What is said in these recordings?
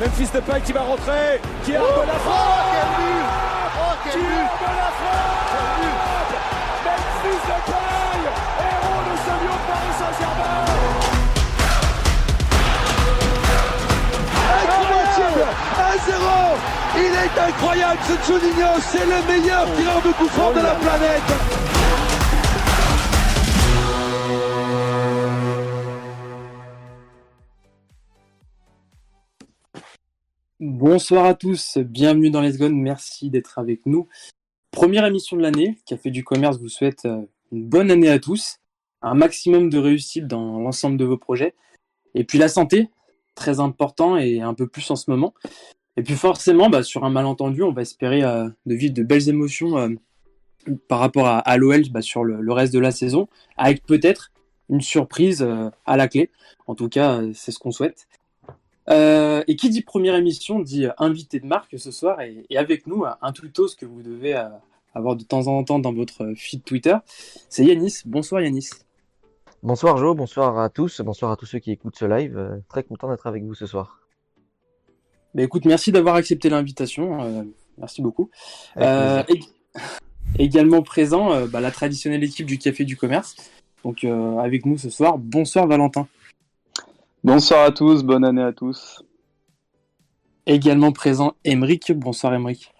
Memphis Depay qui va rentrer, qui a de la frappe. Oh, quel but. Oh, quel but. de la frappe. Memphis Depay, héros de ce lion de Paris Saint-Germain. Incroyable. 1-0 Il est incroyable ce Juninho, c'est le meilleur tireur de coup de la planète Bonsoir à tous, bienvenue dans Les Gone, merci d'être avec nous. Première émission de l'année, Café du Commerce vous souhaite euh, une bonne année à tous, un maximum de réussite dans l'ensemble de vos projets, et puis la santé, très important et un peu plus en ce moment. Et puis forcément, bah, sur un malentendu, on va espérer euh, de vivre de belles émotions euh, par rapport à, l'OL bah, sur le, reste de la saison, avec peut-être une surprise à la clé. En tout cas, c'est ce qu'on souhaite. Euh, et qui dit première émission dit euh, invité de marque ce soir et, et avec nous euh, un tweetos que vous devez euh, avoir de temps en temps dans votre feed Twitter. C'est Yanis. Bonsoir Yanis. Bonsoir Jo, bonsoir à tous, bonsoir à tous ceux qui écoutent ce live. Euh, très content d'être avec vous ce soir. Bah, écoute, merci d'avoir accepté l'invitation. merci beaucoup. Également présent bah, la traditionnelle équipe du Café du Commerce. Donc avec nous ce soir. Bonsoir Valentin. Bonsoir à tous, bonne année à tous. Également présent Emeric. Bonsoir Emeric.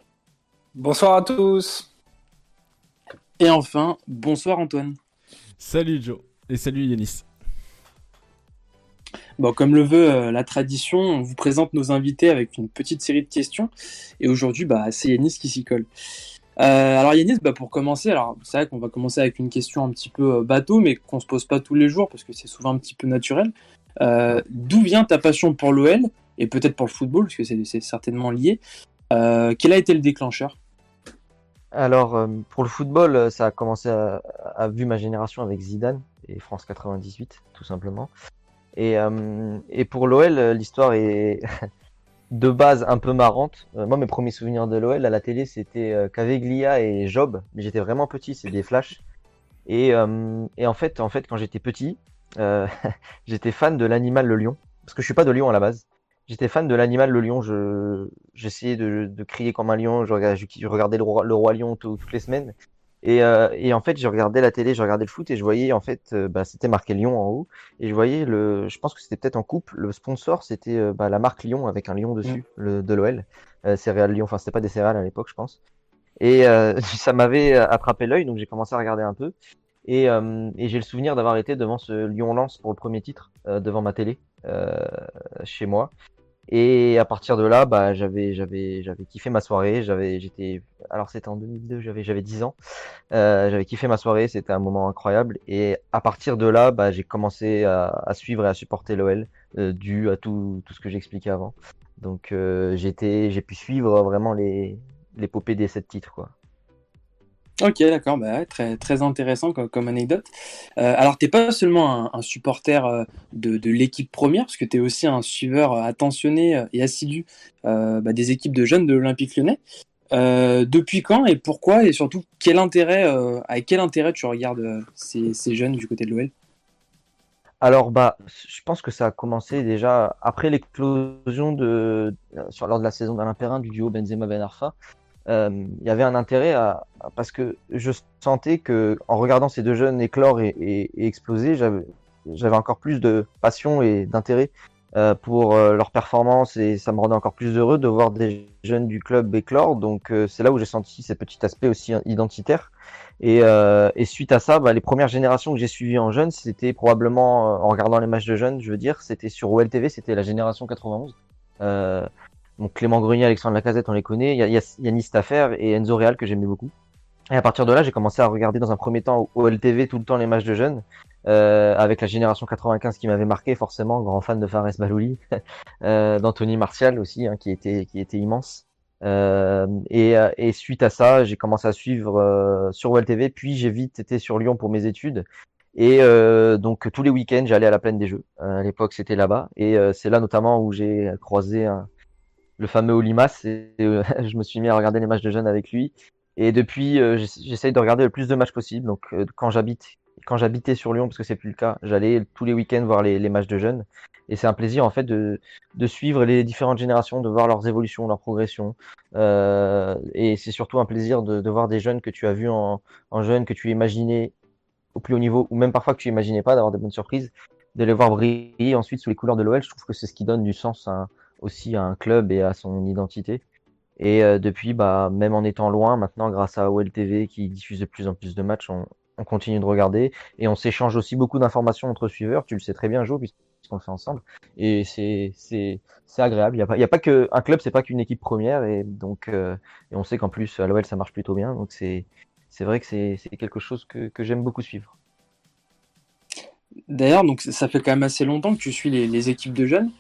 Bonsoir à tous. Et enfin, bonsoir Antoine. Salut Joe et salut Yanis. Bon, comme le veut euh, la tradition, on vous présente nos invités avec une petite série de questions. Et aujourd'hui, bah, c'est Yanis qui s'y colle. Euh, alors Yanis, bah, pour commencer, alors c'est vrai qu'on va commencer avec une question un petit peu euh, bateau, mais qu'on se pose pas tous les jours parce que c'est souvent un petit peu naturel. Euh, D'où vient ta passion pour l'OL et peut-être pour le football, parce que c'est certainement lié. Euh, quel a été le déclencheur? Alors, euh, pour le football, ça a commencé à, vu ma génération avec Zidane et France 98, tout simplement. Et, pour l'OL, l'histoire est de base un peu marrante. Moi, mes premiers souvenirs de l'OL à la télé, c'était Caveglia et Job, mais j'étais vraiment petit, c'est des flashs. Et, et en fait, en fait, quand j'étais petit, euh, j'étais fan de l'animal le lion, parce que je suis pas de Lyon à la base. J'étais fan de l'animal le lion. Je j'essayais de, de crier comme un lion. Je regardais, je, regardais le roi, le roi lion tout- toutes les semaines. Et, euh, et en fait, je regardais la télé, je regardais le foot et je voyais en fait, euh, bah, c'était marqué Lyon en haut. Et je voyais le, je pense que c'était peut-être en coupe. Le sponsor, c'était euh, bah, la marque Lyon avec un lion dessus, le, de l'OL, euh, céréales Lyon. Enfin, c'était pas des céréales à l'époque, je pense. Et euh, ça m'avait attrapé l'œil, donc j'ai commencé à regarder un peu. Et, euh, et j'ai le souvenir d'avoir été devant ce Lyon-Lens pour le premier titre, euh, devant ma télé, euh, chez moi. Et à partir de là, bah, j'avais, j'avais, j'avais kiffé ma soirée. J'avais, j'étais, alors c'était en 2002, j'avais, j'avais 10 ans. Euh, j'avais kiffé ma soirée, c'était un moment incroyable. Et à partir de là, bah, j'ai commencé à, à suivre et à supporter l'OL, euh, dû à tout, tout ce que j'expliquais avant. Donc, euh, j'étais, j'ai pu suivre vraiment les, l'épopée des sept titres, quoi. Ok, d'accord, bah, très, intéressant comme, anecdote. Euh, alors, t'es pas seulement un, supporter euh, de, l'équipe première, parce que tu es aussi un suiveur euh, attentionné et assidu bah, des équipes de jeunes de l'Olympique lyonnais. Depuis quand et pourquoi et surtout quel intérêt, avec quel intérêt tu regardes ces, jeunes du côté de l'OL Alors, bah, je pense que ça a commencé déjà après l'explosion de, lors de la saison d'Alain Perrin du duo Benzema-Ben Arfa. Euh, il y avait un intérêt à, parce que je sentais que en regardant ces deux jeunes éclore et, exploser, j'avais, encore plus de passion et d'intérêt euh, pour euh, leur performance et ça me rendait encore plus heureux de voir des jeunes du club éclore. Donc, euh, c'est là où j'ai senti ce petit aspect aussi identitaire. Et, suite à ça, bah, les premières générations que j'ai suivies en jeunes, c'était probablement, en regardant les matchs de jeunes, je veux dire, c'était sur OLTV, c'était la génération 91. Donc Clément Grenier, Alexandre Lacazette, on les connaît. Il y a, Yannis Staffer et Enzo Real que j'aimais beaucoup. Et à partir de là, j'ai commencé à regarder dans un premier temps OLTV tout le temps les matchs de jeunes, euh, avec la génération 95 qui m'avait marqué forcément, grand fan de Fares Balouli, euh, d'Anthony Martial aussi, hein, qui était qui était immense. Euh, et, euh, et suite à ça, j'ai commencé à suivre euh, sur OLTV, puis j'ai vite été sur Lyon pour mes études. Et euh, donc tous les week-ends, j'allais à la plaine des Jeux. À l'époque, c'était là-bas, et c'est là notamment où j'ai croisé un- le fameux Olimas. Et, euh, je me suis mis à regarder les matchs de jeunes avec lui. Et depuis, euh, j'ess- j'essaye de regarder le plus de matchs possible. Donc euh, quand j'habitais sur Lyon, parce que c'est plus le cas, j'allais tous les week-ends voir les, matchs de jeunes. Et c'est un plaisir en fait de, suivre les différentes générations, de voir leurs évolutions, leurs progressions. Et c'est surtout un plaisir de, voir des jeunes que tu as vus en, jeunes, que tu imaginais au plus haut niveau, ou même parfois que tu imaginais pas, d'avoir de bonnes surprises, de les voir briller ensuite sous les couleurs de l'OL. Je trouve que c'est ce qui donne du sens à, aussi à un club et à son identité. Et euh, depuis, bah, même en étant loin, maintenant, grâce à OL TV qui diffuse de plus en plus de matchs, on, on continue de regarder et on s'échange aussi beaucoup d'informations entre suiveurs. Tu le sais très bien, Joe, puisqu'on le fait ensemble. Et c'est agréable. Il y a pas y a pas que un club, c'est pas qu'une équipe première et donc euh, et on sait qu'en plus à l'OL ça marche plutôt bien. Donc c'est vrai que c'est quelque chose que que j'aime beaucoup suivre. D'ailleurs, ça fait quand même assez longtemps que tu suis les équipes de jeunes.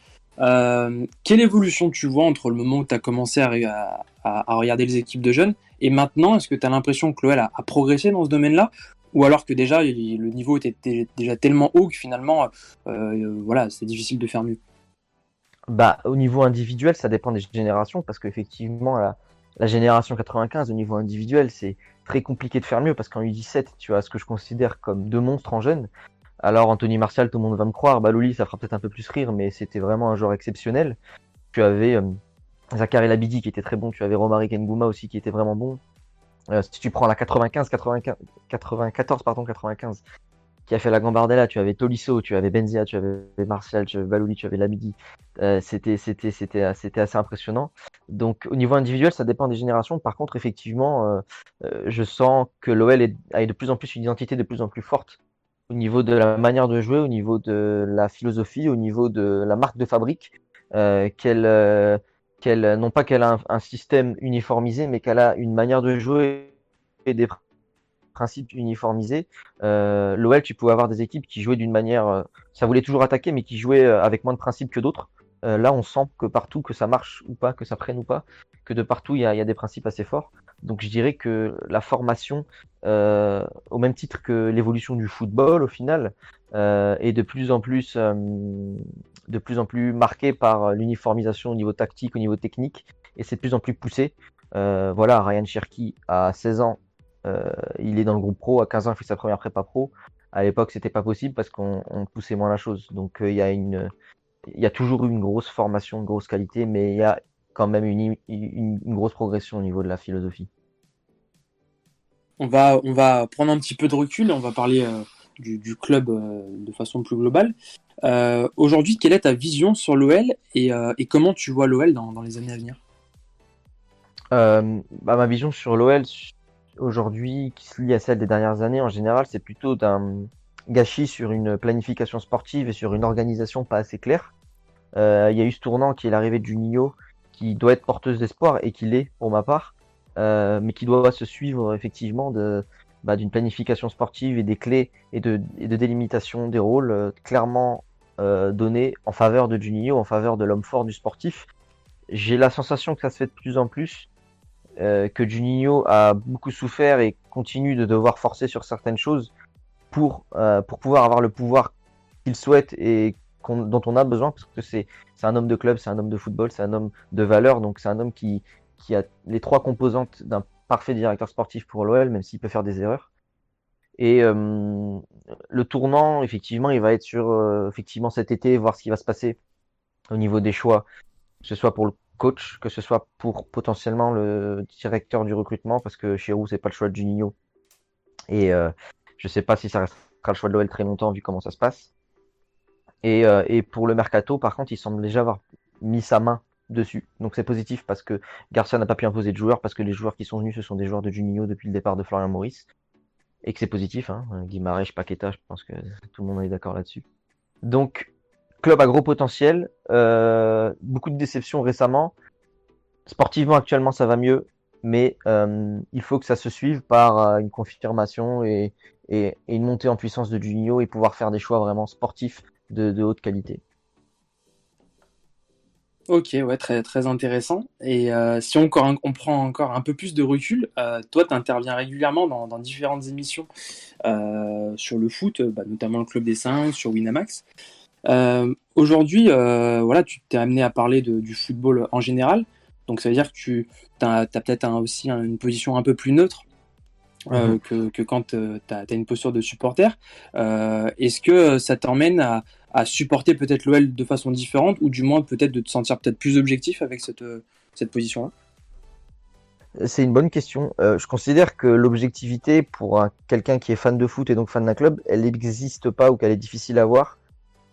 Euh, quelle évolution tu vois entre le moment où tu as commencé à, regarder les équipes de jeunes et maintenant Est-ce que tu as l'impression que l'OL a, progressé dans ce domaine-là? Ou alors que déjà le niveau était déjà tellement haut que finalement euh, voilà c'est difficile de faire mieux? Bah au niveau individuel ça dépend des générations parce qu'effectivement la, la, génération 95 au niveau individuel c'est très compliqué de faire mieux parce qu'en U17 tu as ce que je considère comme deux monstres en jeunes alors Anthony Martial tout le monde va me croire Balouli ça fera peut-être un peu plus rire mais c'était vraiment un joueur exceptionnel tu avais euh, Zachary Labidi qui était très bon tu avais Romaric Ngouma aussi qui était vraiment bon euh, si tu prends la 95, 95, 94, pardon, 95, qui a fait la Gambardella, tu avais Tolisso, tu avais Benzia, tu avais Martial, tu avais Balouli, tu avais Labidi. Euh, c'était, assez impressionnant. Donc, au niveau individuel, ça dépend des générations. Par contre, effectivement, euh, je sens que l'OL a de plus en plus une identité de plus en plus forte au niveau de la manière de jouer, au niveau de la philosophie, au niveau de la marque de fabrique, euh, qu'elle qu'elle non pas qu'elle a un, système uniformisé, mais qu'elle a une manière de jouer et des principes uniformisés. Euh, L'OL, tu pouvais avoir des équipes qui jouaient d'une manière, euh, ça voulait toujours attaquer, mais qui jouaient euh, avec moins de principes que d'autres. Euh, là, on sent que partout, que ça marche ou pas, que ça prenne ou pas, que de partout, il y a, des principes assez forts. Donc, je dirais que la formation, euh, au même titre que l'évolution du football, au final, est de plus en plus de plus en plus marqué par l'uniformisation au niveau tactique, au niveau technique, et c'est de plus en plus poussé. Euh, voilà, Ryan Cherky, à 16 ans, euh, il est dans le groupe pro, à 15 ans, il fait sa première prépa pro. À l'époque, c'était pas possible parce qu'on poussait moins la chose. Donc, euh, il y a une, il y a toujours eu une grosse formation, une grosse qualité, mais il y a quand même une, une, une grosse progression au niveau de la philosophie. On va, on va prendre un petit peu de recul on va parler euh, du, du, club euh, de façon plus globale. Euh, Aujourd'hui, quelle est ta vision sur l'OL et, et, comment tu vois l'OL dans, dans, les années à venir? Bah, Ma vision sur l'OL aujourd'hui, qui se lie à celle des dernières années en général, c'est plutôt d'un gâchis sur une planification sportive et sur une organisation pas assez claire. Il y a eu ce tournant qui est l'arrivée de Juninho, qui doit être porteuse d'espoir et qui l'est pour ma part, mais qui doit se suivre effectivement de, bah, d'une planification sportive et des clés et de, de délimitation des rôles euh, clairement euh, donnés en faveur de Juninho, en faveur de l'homme fort du sportif. J'ai la sensation que ça se fait de plus en plus, euh, que Juninho a beaucoup souffert et continue de devoir forcer sur certaines choses pour, euh, pour pouvoir avoir le pouvoir qu'il souhaite et dont on a besoin, parce que c'est un homme de club, c'est un homme de football, c'est un homme de valeur, donc c'est un homme qui, qui a les trois composantes d'un parfait directeur sportif pour l'OL, même s'il peut faire des erreurs. Et euh, le tournant, effectivement, il va être sur euh, effectivement cet été, voir ce qui va se passer au niveau des choix, que ce soit pour le coach, que ce soit pour potentiellement le directeur du recrutement, parce que chez Roux, c'est pas le choix de Juninho. Et euh, je sais pas si ça restera le choix de l'OL très longtemps, vu comment ça se passe. Et, euh, et pour le mercato, par contre, il semble déjà avoir mis sa main dessus. Donc c'est positif parce que Garcia n'a pas pu imposer de joueurs parce que les joueurs qui sont venus ce sont des joueurs de Juninho depuis le départ de Florian Maurice et que c'est positif. Hein. Guimarães, Paqueta, je pense que tout le monde est d'accord là-dessus. Donc club à gros potentiel, euh, beaucoup de déceptions récemment. Sportivement actuellement ça va mieux, mais euh, il faut que ça se suive par euh, une confirmation et, et, une montée en puissance de Juninho et pouvoir faire des choix vraiment sportifs de, de haute qualité. Ok, ouais, très, très intéressant. Et euh, si on, encore, on, prend encore un peu plus de recul, euh, toi, tu interviens régulièrement dans, dans, différentes émissions euh, sur le foot, bah, notamment le Club des 5, sur Winamax. Aujourd'hui, voilà, tu t'es amené à parler de, du football en général. Donc ça veut dire que tu as, as peut-être un, aussi une position un peu plus neutre euh, que, que quand tu as, une posture de supporter. Euh, Est-ce que ça t'emmène à, à supporter peut-être l'OL de façon différente ou du moins peut-être de te sentir peut-être plus objectif avec cette, cette position-là? C'est une bonne question. Euh, je considère que l'objectivité pour quelqu'un qui est fan de foot et donc fan d'un club, elle n'existe pas ou qu'elle est difficile à voir,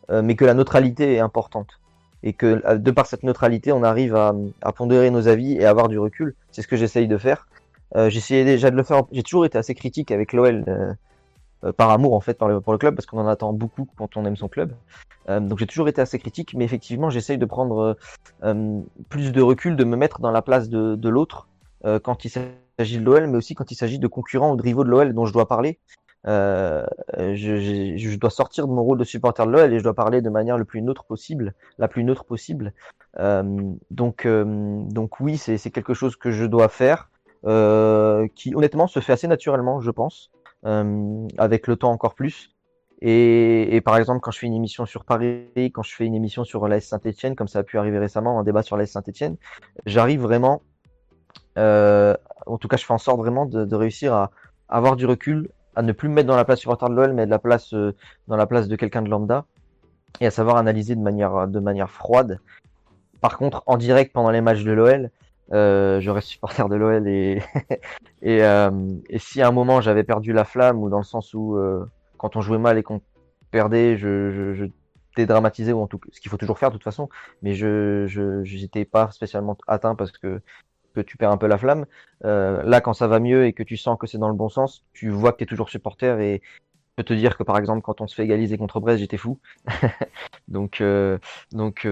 euh, mais que la neutralité est importante. Et que euh, de par cette neutralité, on arrive à, pondérer nos avis et avoir du recul. C'est ce que j'essaye de faire. Euh, déjà de le faire. J'ai toujours été assez critique avec l'OL. Euh, par amour en fait pour le, pour le club parce qu'on en attend beaucoup quand on aime son club. Euh, donc j'ai toujours été assez critique, mais effectivement j'essaye de prendre euh, plus de recul, de me mettre dans la place de, de l'autre quand il s'agit de l'OL, mais aussi quand il s'agit de concurrents ou de rivaux de l'OL dont je dois parler. Je, je, dois sortir de mon rôle de supporter de l'OL et je dois parler de manière le plus neutre possible, la plus neutre possible. Donc, donc oui, c'est quelque chose que je dois faire, qui honnêtement se fait assez naturellement, je pense, avec le temps encore plus. Et, et, par exemple, quand je fais une émission sur Paris, quand je fais une émission sur l'AS Saint-Etienne, comme ça a pu arriver récemment, un débat sur l'AS Saint-Etienne, j'arrive vraiment euh, en tout cas, je fais en sorte vraiment de, de, réussir à avoir du recul, à ne plus me mettre dans la place supporter de l'OL, mais de la place euh, dans la place de quelqu'un de lambda, et à savoir analyser de manière de manière froide. Par contre, en direct pendant les matchs de l'OL, euh, je reste supporter de l'OL et euh, et, si à un moment j'avais perdu la flamme ou dans le sens où euh, quand on jouait mal et qu'on perdait, je, je, je dédramatisais ou en tout ce qu'il faut toujours faire de toute façon, mais je je j'étais pas spécialement atteint parce que que tu perds un peu la flamme. Là, quand ça va mieux et que tu sens que c'est dans le bon sens, tu vois que tu es toujours supporter et je peux te dire que par exemple, quand on se fait égaliser contre Brest, j'étais fou. donc, donc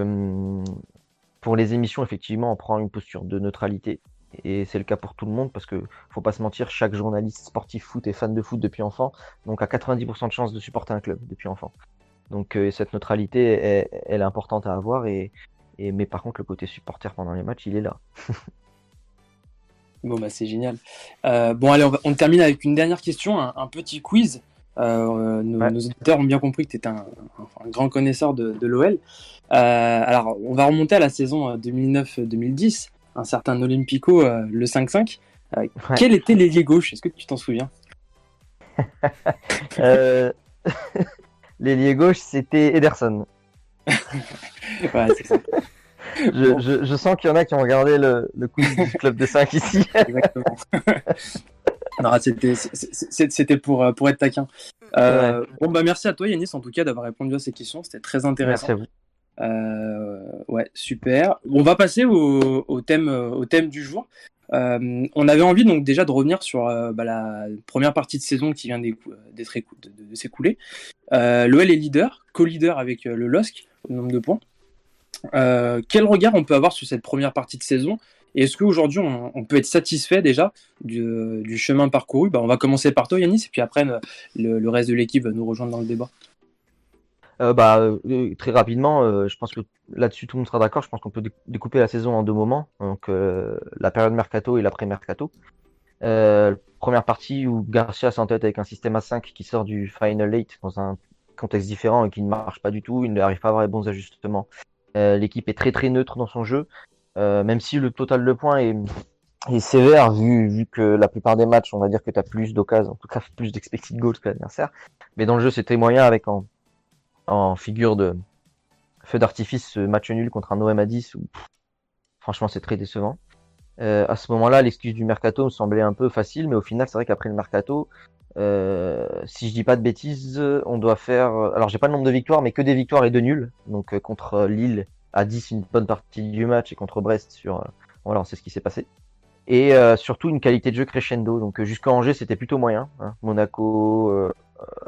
pour les émissions, effectivement, on prend une posture de neutralité. Et c'est le cas pour tout le monde parce que faut pas se mentir, chaque journaliste sportif foot est fan de foot depuis enfant, donc à 90% de chances de supporter un club depuis enfant. Donc euh, cette neutralité, est, elle est importante à avoir et, et mais par contre le côté supporter pendant les matchs, il est là. Bon, bah, c'est génial. Euh, bon, allez, on, va, on, termine avec une dernière question, un, un petit quiz. Euh, nos, ouais. nos, auditeurs ont bien compris que tu es un, un, grand connaisseur de, de l'OL. Euh, alors, on va remonter à la saison 2009-2010, un certain Olympico, euh, le 5-5. Ouais. Quel était l'ailier gauche? Est-ce que tu t'en souviens? L'ailier gauche, c'était Ederson. ouais, c'est ça. Je, bon. je, je, sens qu'il y en a qui ont regardé le, le quiz du club de 5 ici. Exactement. C'était pour, euh, pour être taquin. Euh, ouais. Bon, bah merci à toi, Yanis, en tout cas, d'avoir répondu à ces questions. C'était très intéressant. Merci à vous. Euh, ouais, super. On va passer au, thème, au thème du jour. Euh, on avait envie donc déjà de revenir sur euh, bah, la première partie de saison qui vient d'être de, s'écouler. Euh, L'OL est leader, co-leader avec le LOSC au nombre de points. Euh, quel regard on peut avoir sur cette première partie de saison? Et est-ce qu'aujourd'hui on, on, peut être satisfait déjà du, chemin parcouru? Bah, On va commencer par toi Yanis et puis après le reste de l'équipe va nous rejoindre dans le débat. Euh, bah, euh, très rapidement, euh, je pense que là-dessus tout le monde sera d'accord. Je pense qu'on peut découper la saison en deux moments, donc euh, la période mercato et l'après-mercato. première partie où Garcia s'entête avec un système à 5 qui sort du Final 8 dans un contexte différent et qui ne marche pas du tout. Il n'arrive pas à avoir les bons ajustements. L'équipe est très très neutre dans son jeu, même si le total de points est, est sévère vu, vu que la plupart des matchs, on va dire que tu as plus d'occasions, en tout cas plus d'expected goals que l'adversaire. Mais dans le jeu, c'était moyen avec en en figure de feu d'artifice ce match nul contre un OM à 10 où pff, franchement c'est très décevant. Euh, à ce moment-là, l'excuse du mercato me semblait un peu facile, mais au final, c'est vrai qu'après le mercato, euh, si je dis pas de bêtises, on doit faire. Alors, j'ai pas le nombre de victoires, mais que des victoires et de nuls. Donc, euh, contre Lille à 10, une bonne partie du match, et contre Brest sur. Voilà, c'est ce qui s'est passé. Et surtout une qualité de jeu crescendo. Donc, jusqu'à Angers, c'était plutôt moyen. Hein. Monaco,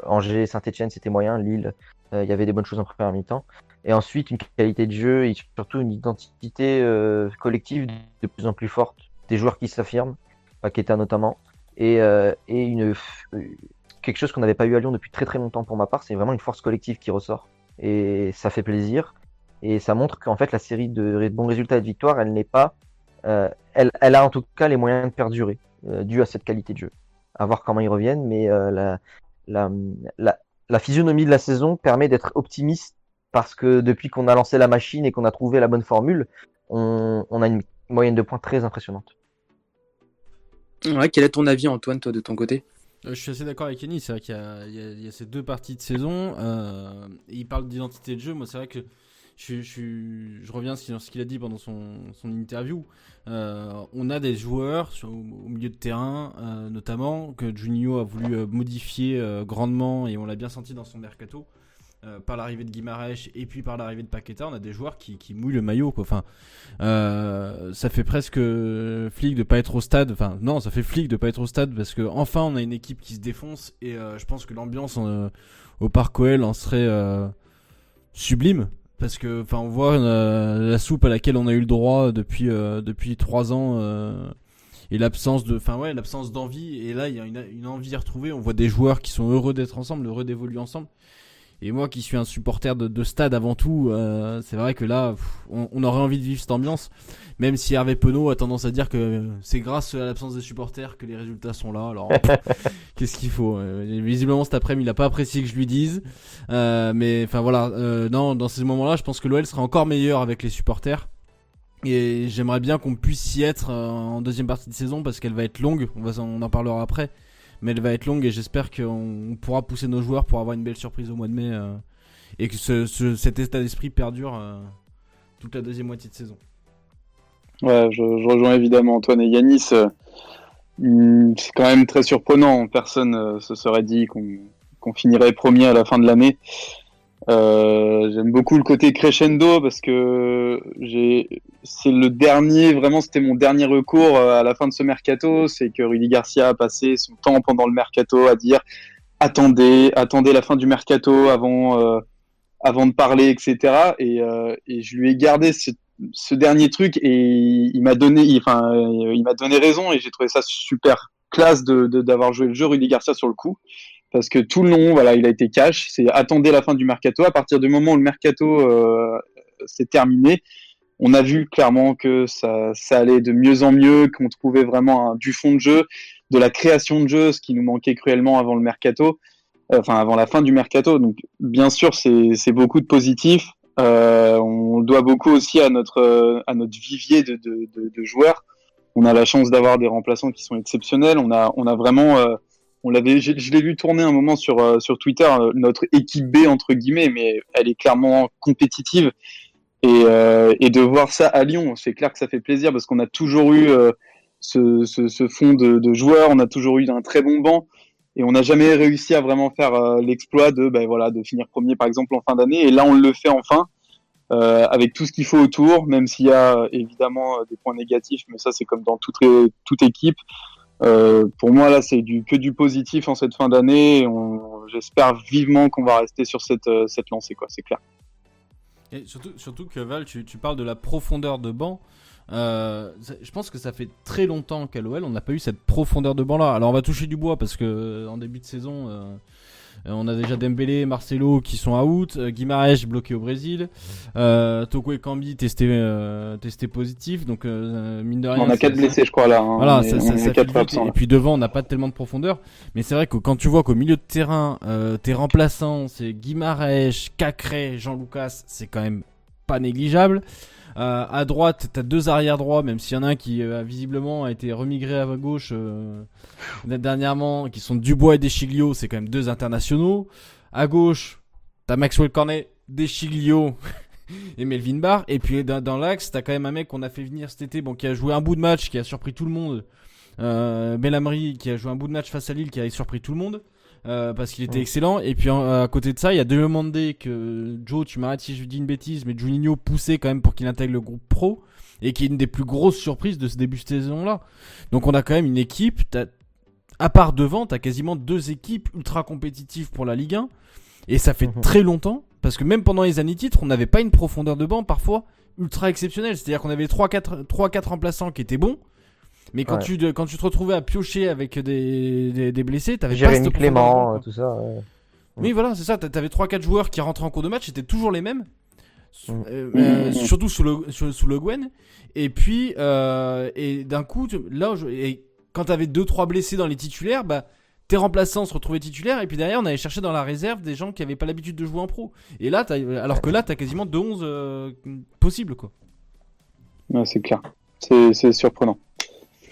Angers, Saint-Etienne, c'était moyen. Lille, il y avait des bonnes choses en première mi-temps. Et ensuite une qualité de jeu et surtout une identité euh, collective de plus en plus forte, des joueurs qui s'affirment, Paqueta notamment, et, euh, et une, quelque chose qu'on n'avait pas eu à Lyon depuis très très longtemps pour ma part, c'est vraiment une force collective qui ressort, et ça fait plaisir, et ça montre qu'en fait la série de bons résultats et de victoires, elle n'est pas, euh, elle, elle, a en tout cas les moyens de perdurer, euh, dû à cette qualité de jeu. À voir comment ils reviennent, mais euh, la, la physionomie de la saison permet d'être optimiste parce que depuis qu'on a lancé la machine et qu'on a trouvé la bonne formule, on, on, a une moyenne de points très impressionnante. Ouais, quel est ton avis, Antoine, toi, de ton côté? Je suis assez d'accord avec Kenny, c'est vrai qu'il y, y, a ces deux parties de saison. Euh, il parle d'identité de jeu. Moi, c'est vrai que je, je, je reviens sur ce qu'il a dit pendant son, interview. Euh, on a des joueurs au milieu de terrain, euh, notamment, que Juninho a voulu euh, modifier euh, grandement et on l'a bien senti dans son mercato. Euh, par l'arrivée de Guimarães et puis par l'arrivée de Paqueta, on a des joueurs qui, qui mouillent le maillot. Quoi. Enfin, ça fait presque flic de pas être au stade. Enfin, non, ça fait flic de pas être au stade parce que enfin on a une équipe qui se défonce et je pense que l'ambiance au Parc OL en serait sublime parce que enfin on voit la soupe à laquelle on a eu le droit depuis depuis trois ans et l'absence de enfin ouais l'absence d'envie. Et là il y a une, une envie à retrouver. On voit des joueurs qui sont heureux d'être ensemble heureux d'évoluer ensemble et moi qui suis un supporter de, de stade avant tout, euh, c'est vrai que là, on, on, aurait envie de vivre cette ambiance. Même si Hervé Penaud a tendance à dire que c'est grâce à l'absence des supporters que les résultats sont là. Alors, qu'est-ce qu'il faut euh, Visiblement cet après-midi, il a pas apprécié que je lui dise. Euh, mais enfin voilà, euh, non, dans ces moments-là, je pense que l'OL sera encore meilleur avec les supporters. Et j'aimerais bien qu'on puisse y être euh, en deuxième partie de saison parce qu'elle va être longue. On, va, on en parlera après mais elle va être longue et j'espère qu'on pourra pousser nos joueurs pour avoir une belle surprise au mois de mai euh, et que ce, ce, cet état d'esprit perdure euh, toute la deuxième moitié de saison. Ouais, je, rejoins évidemment Antoine et Yanis. Euh, hmm, c'est quand même très surprenant. Personne se serait dit qu'on finirait premier à la fin de l'année. J'aime beaucoup le côté crescendo parce que j'ai, c'est le dernier, vraiment, c'était mon dernier recours euh, à la fin de ce mercato. C'est que Rudy Garcia a passé son temps pendant le mercato à dire attendez, attendez la fin du mercato avant, euh, avant de parler, etc. Et, euh, et je lui ai gardé ce, dernier truc et il m'a donné, enfin, il m'a donné raison et j'ai trouvé ça super classe de, de, d'avoir joué le jeu Rudy Garcia sur le coup parce que tout le long, voilà, il a été cash. C'est attendez la fin du mercato. À partir du moment où le mercato s'est terminé, on a vu clairement que ça, ça allait de mieux en mieux, qu'on trouvait vraiment du fond de jeu, de la création de jeu, ce qui nous manquait cruellement avant le mercato, euh, enfin avant la fin du mercato. Donc, bien sûr, c'est beaucoup de positifs. Euh, on doit beaucoup aussi à notre à notre vivier de, de, de, de joueurs. On a la chance d'avoir des remplaçants qui sont exceptionnels. On a on a vraiment euh, on l'avait, je, je l'ai vu tourner un moment sur euh, sur Twitter, euh, notre équipe B entre guillemets, mais elle est clairement compétitive. Et, euh, et de voir ça à Lyon, c'est clair que ça fait plaisir parce qu'on a toujours eu euh, ce, ce, ce, fond de, de, joueurs, on a toujours eu un très bon banc et on n'a jamais réussi à vraiment faire euh, l'exploit de ben voilà de finir premier par exemple en fin d'année. Et là, on le fait enfin. avec tout ce qu'il faut autour, même s'il y a évidemment des points négatifs, mais ça c'est comme dans toute, toute équipe. Euh, pour moi, là, c'est du, que du positif en cette fin d'année. J'espère vivement qu'on va rester sur cette, euh, cette lancée, quoi. C'est clair. Et surtout, surtout que Val, tu, tu, parles de la profondeur de banc. Euh, je pense que ça fait très longtemps qu'à l'OL, on n'a pas eu cette profondeur de banc là. Alors, on va toucher du bois parce que en début de saison, euh, euh, on a déjà Dembélé, Marcelo qui sont out, euh, Guimaraes bloqué au Brésil, euh, Toko et Kambi testé, euh, testé positif, donc euh, mine de rien. On a quatre blessés, je crois là. Hein. Voilà, ça, ça, ça absents, et puis devant, on n'a pas tellement de profondeur, mais c'est vrai que quand tu vois qu'au milieu de terrain, euh, tes remplaçants, c'est Guimaraes, Cacré, Jean Lucas, c'est quand même pas négligeable. Euh, à droite, t'as deux arrières droits, même s'il y en a un qui euh, visiblement a été remigré à gauche euh, dernièrement, qui sont Dubois et Deschiglio, c'est quand même deux internationaux. À gauche, t'as Maxwell Cornet, Deschiglio et Melvin Barr. Et puis dans, l'axe, t'as quand même un mec qu'on a fait venir cet été, bon, qui a joué un bout de match, qui a surpris tout le monde. Euh, Belhamri, qui a joué un bout de match face à Lille, qui a surpris tout le monde. Euh, parce qu'il était excellent. Et puis à côté de ça, il y a Demandé que Joe, tu m'arrêtes si je dis une bêtise, mais Juninho poussait quand même pour qu'il intègre le groupe pro et qui est une des plus grosses surprises de ce début de saison-là. Donc on a quand même une équipe, à part devant, t'as quasiment deux équipes ultra compétitives pour la Ligue 1. Et ça fait très longtemps, parce que même pendant les années titres, on n'avait pas une profondeur de banc parfois ultra exceptionnelle. C'est-à-dire qu'on avait 3-4 remplaçants qui étaient bons, mais quand, ouais. tu, quand tu te retrouvais à piocher avec des, des, des blessés, t'avais pas cette Clément, tout ça. Ouais. Oui, voilà, c'est ça. T'avais 3-4 joueurs qui rentraient en cours de match, c'était toujours les mêmes. Mm. Euh, euh, surtout sous le, sous, sous, le Gwen. Et puis, euh, et d'un coup, là, je, et quand t'avais 2-3 blessés dans les titulaires, bah, tes remplaçants se retrouvaient titulaires. Et puis derrière, on allait chercher dans la réserve des gens qui avaient pas l'habitude de jouer en pro. Et là, alors que là, t'as quasiment 2-11 euh, possibles, quoi. Ouais, c'est clair. C'est surprenant.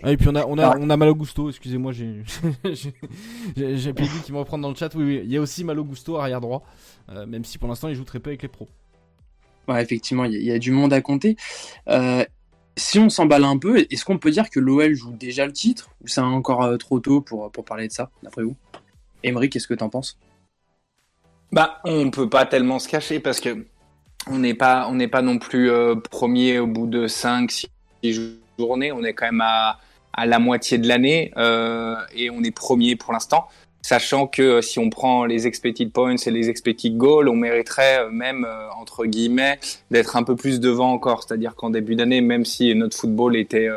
Ah, et puis on a, on a, on a Malo Gusto, excusez-moi, j'ai, j'ai, j'ai, j'ai Peggy qui me reprend dans le chat. Oui, oui, il y a aussi Malo Gusto, arrière droit, euh, même si pour l'instant il joue très peu avec les pros. Ouais, effectivement, il y, a- il y a du monde à compter. Euh, si on s'emballe un peu, est-ce qu'on peut dire que l'OL joue déjà le titre ou c'est encore euh, trop tôt pour, pour parler de ça, d'après vous? Emery, qu'est-ce que t'en penses? Bah, on peut pas tellement se cacher parce que on n'est pas, on n'est pas non plus euh, premier au bout de 5, 6 journées. On est quand même à, à la moitié de l'année euh, et on est premier pour l'instant. Sachant que euh, si on prend les expected points et les expected goals, on mériterait euh, même, entre guillemets, d'être un peu plus devant encore. C'est-à-dire qu'en début d'année, même si notre football était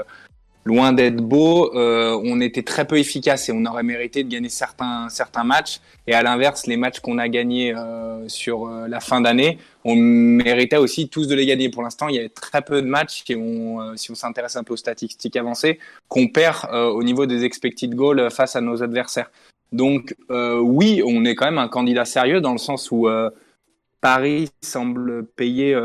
loin d'être beau, euh, on était très peu efficace et on aurait mérité de gagner certains, certains matchs. Et à l'inverse, les matchs qu'on a gagnés euh, sur euh, la fin d'année, on méritait aussi tous de les gagner. Pour l'instant, il y avait très peu de matchs euh, si on s'intéresse un peu aux statistiques avancées, qu'on perd euh, au niveau des expected goals face à nos adversaires. Donc oui, on est quand même un candidat sérieux dans le sens où Paris semble payer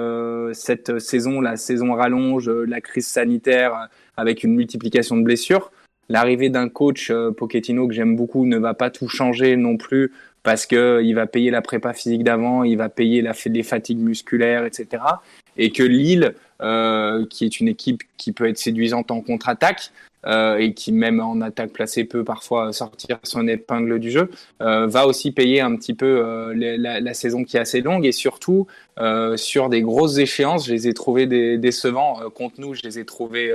cette saison, la saison rallonge, la crise sanitaire avec une multiplication de blessures. L'arrivée d'un coach euh, Pochettino que j'aime beaucoup ne va pas tout changer non plus parce que il va payer la prépa physique d'avant, il va payer la, les fatigues musculaires, etc. Et que Lille, euh, qui est une équipe qui peut être séduisante en contre-attaque euh, et qui même en attaque placée peut parfois sortir son épingle du jeu, euh, va aussi payer un petit peu euh, la, la, la, saison qui est assez longue et surtout euh, sur des grosses échéances, je les ai trouvés dé décevants. Euh, contre nous, je les ai trouvés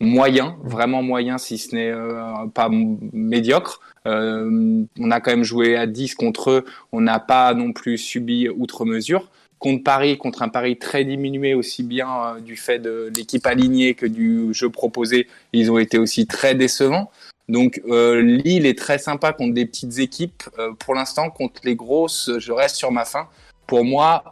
moyens, vraiment moyens, si ce n'est euh, pas médiocre. Euh, on a quand même joué à 10 contre eux, on n'a pas non plus subi outre mesure. Contre Paris, contre un Paris très diminué aussi bien euh, du fait de l'équipe alignée que du jeu proposé, ils ont été aussi très décevants. Donc euh, Lille est très sympa contre des petites équipes. Euh, pour l'instant, contre les grosses, je reste sur ma fin. Pour moi,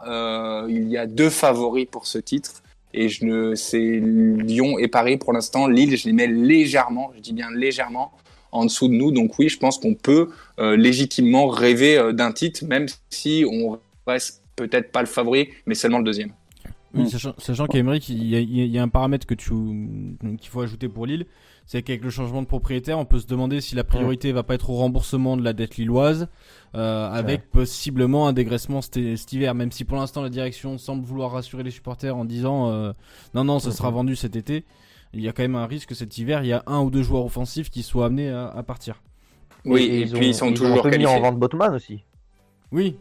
il y a deux favoris pour ce titre. Et je ne, c'est Lyon et Paris pour l'instant. Lille, je les mets légèrement, je dis bien légèrement, en dessous de nous. Donc oui, je pense qu'on peut euh, légitimement rêver euh, d'un titre, même si on reste peut-être pas le favori, mais seulement le deuxième. Sachant, sachant qu'Emeric, il y, y a un paramètre que tu qu'il faut ajouter pour Lille, c'est qu'avec le changement de propriétaire, on peut se demander si la priorité va pas être au remboursement de la dette lilloise, euh, avec ouais. possiblement un dégraissement cet, cet, hiver, même si pour l'instant la direction semble vouloir rassurer les supporters en disant euh, non non, ça sera vendu cet été. Il y a quand même un risque que cet hiver, il y a un ou deux joueurs offensifs qui soient amenés à, à partir. Oui, et, puis ont, ils sont ils toujours ont mis en vente Botman aussi. Oui,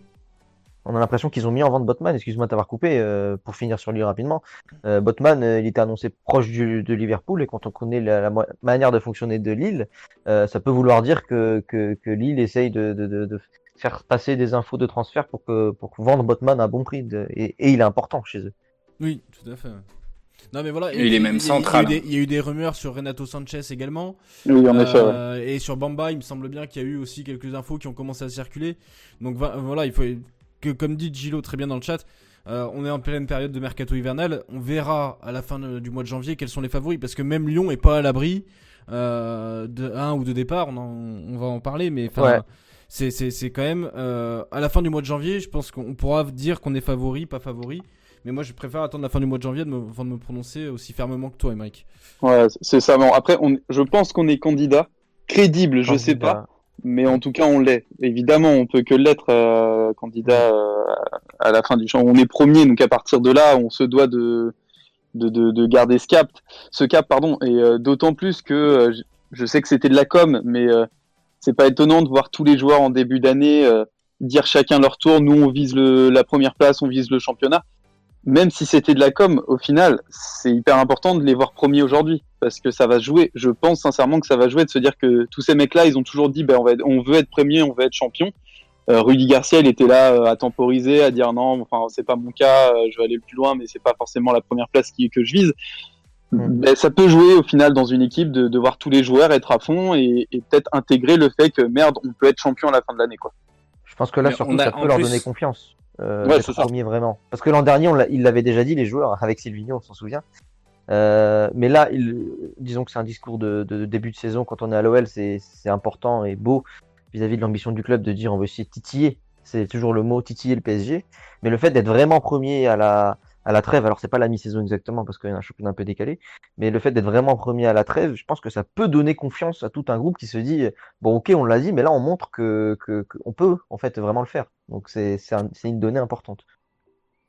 On a l'impression qu'ils ont mis en vente Botman, excuse-moi de t'avoir coupé, euh, pour finir sur lui rapidement. Euh, Botman, euh, il était annoncé proche du, de Liverpool, et quand on connaît la, la manière de fonctionner de Lille, euh, ça peut vouloir dire que, que, que Lille essaye de, de, de, de, faire passer des infos de transfert pour, que, pour vendre Botman à bon prix, de, et, et, il est important chez eux. Oui, tout à fait. Non mais voilà, il, il est même central. Il y, a eu des, il y a eu des rumeurs sur Renato Sanchez également. Oui, en effet. Euh, ouais. Et sur Bamba, il me semble bien qu'il y a eu aussi quelques infos qui ont commencé à circuler. Donc voilà, il faut que, comme dit Gilo très bien dans le chat, euh, on est en pleine période de mercato hivernal. On verra à la fin de, du mois de janvier quels sont les favoris, parce que même Lyon est pas à l'abri euh, de un ou deux départs. On, en, on va en parler, mais. C'est quand même euh, à la fin du mois de janvier, je pense qu'on pourra dire qu'on est favori, pas favori. Mais moi, je préfère attendre la fin du mois de janvier de me, avant de me prononcer aussi fermement que toi, Mike. Ouais, c'est ça. Bon, après, on, je pense qu'on est candidat crédible, je candidat. sais pas, mais en tout cas, on l'est. Évidemment, on peut que l'être euh, candidat euh, à la fin du champ. On est premier, donc à partir de là, on se doit de de, de, de garder ce cap, ce cap, pardon. Et euh, d'autant plus que je sais que c'était de la com, mais c'est pas étonnant de voir tous les joueurs en début d'année dire chacun leur tour. Nous, on vise le, la première place, on vise le championnat même si c'était de la com, au final, c'est hyper important de les voir premiers aujourd'hui parce que ça va jouer. Je pense sincèrement que ça va jouer de se dire que tous ces mecs-là, ils ont toujours dit, ben on, va être, on veut être premier, on veut être champion. Euh, Rudy Garcia, il était là euh, à temporiser, à dire non, enfin c'est pas mon cas, euh, je vais aller plus loin, mais c'est pas forcément la première place qui, que je vise. Mmh. Ben, ça peut jouer au final dans une équipe de, de voir tous les joueurs être à fond et, et peut-être intégrer le fait que merde, on peut être champion à la fin de l'année, quoi. Je pense que là, mais surtout, a, ça peut leur plus... donner confiance. Euh, ouais, c'est premier vraiment. Parce que l'an dernier, on il l'avait déjà dit, les joueurs, avec Silvino, on s'en souvient. Euh, mais là, il, disons que c'est un discours de, de, début de saison quand on est à l'OL, c'est important et beau vis-à-vis -vis de l'ambition du club de dire on veut essayer de titiller. C'est toujours le mot titiller le PSG. Mais le fait d'être vraiment premier à la, à la trêve. Alors c'est pas la mi-saison exactement parce qu'il y a un championnat un peu décalé, mais le fait d'être vraiment premier à la trêve, je pense que ça peut donner confiance à tout un groupe qui se dit bon ok on l'a dit, mais là on montre que qu'on peut en fait vraiment le faire. Donc c'est une donnée importante.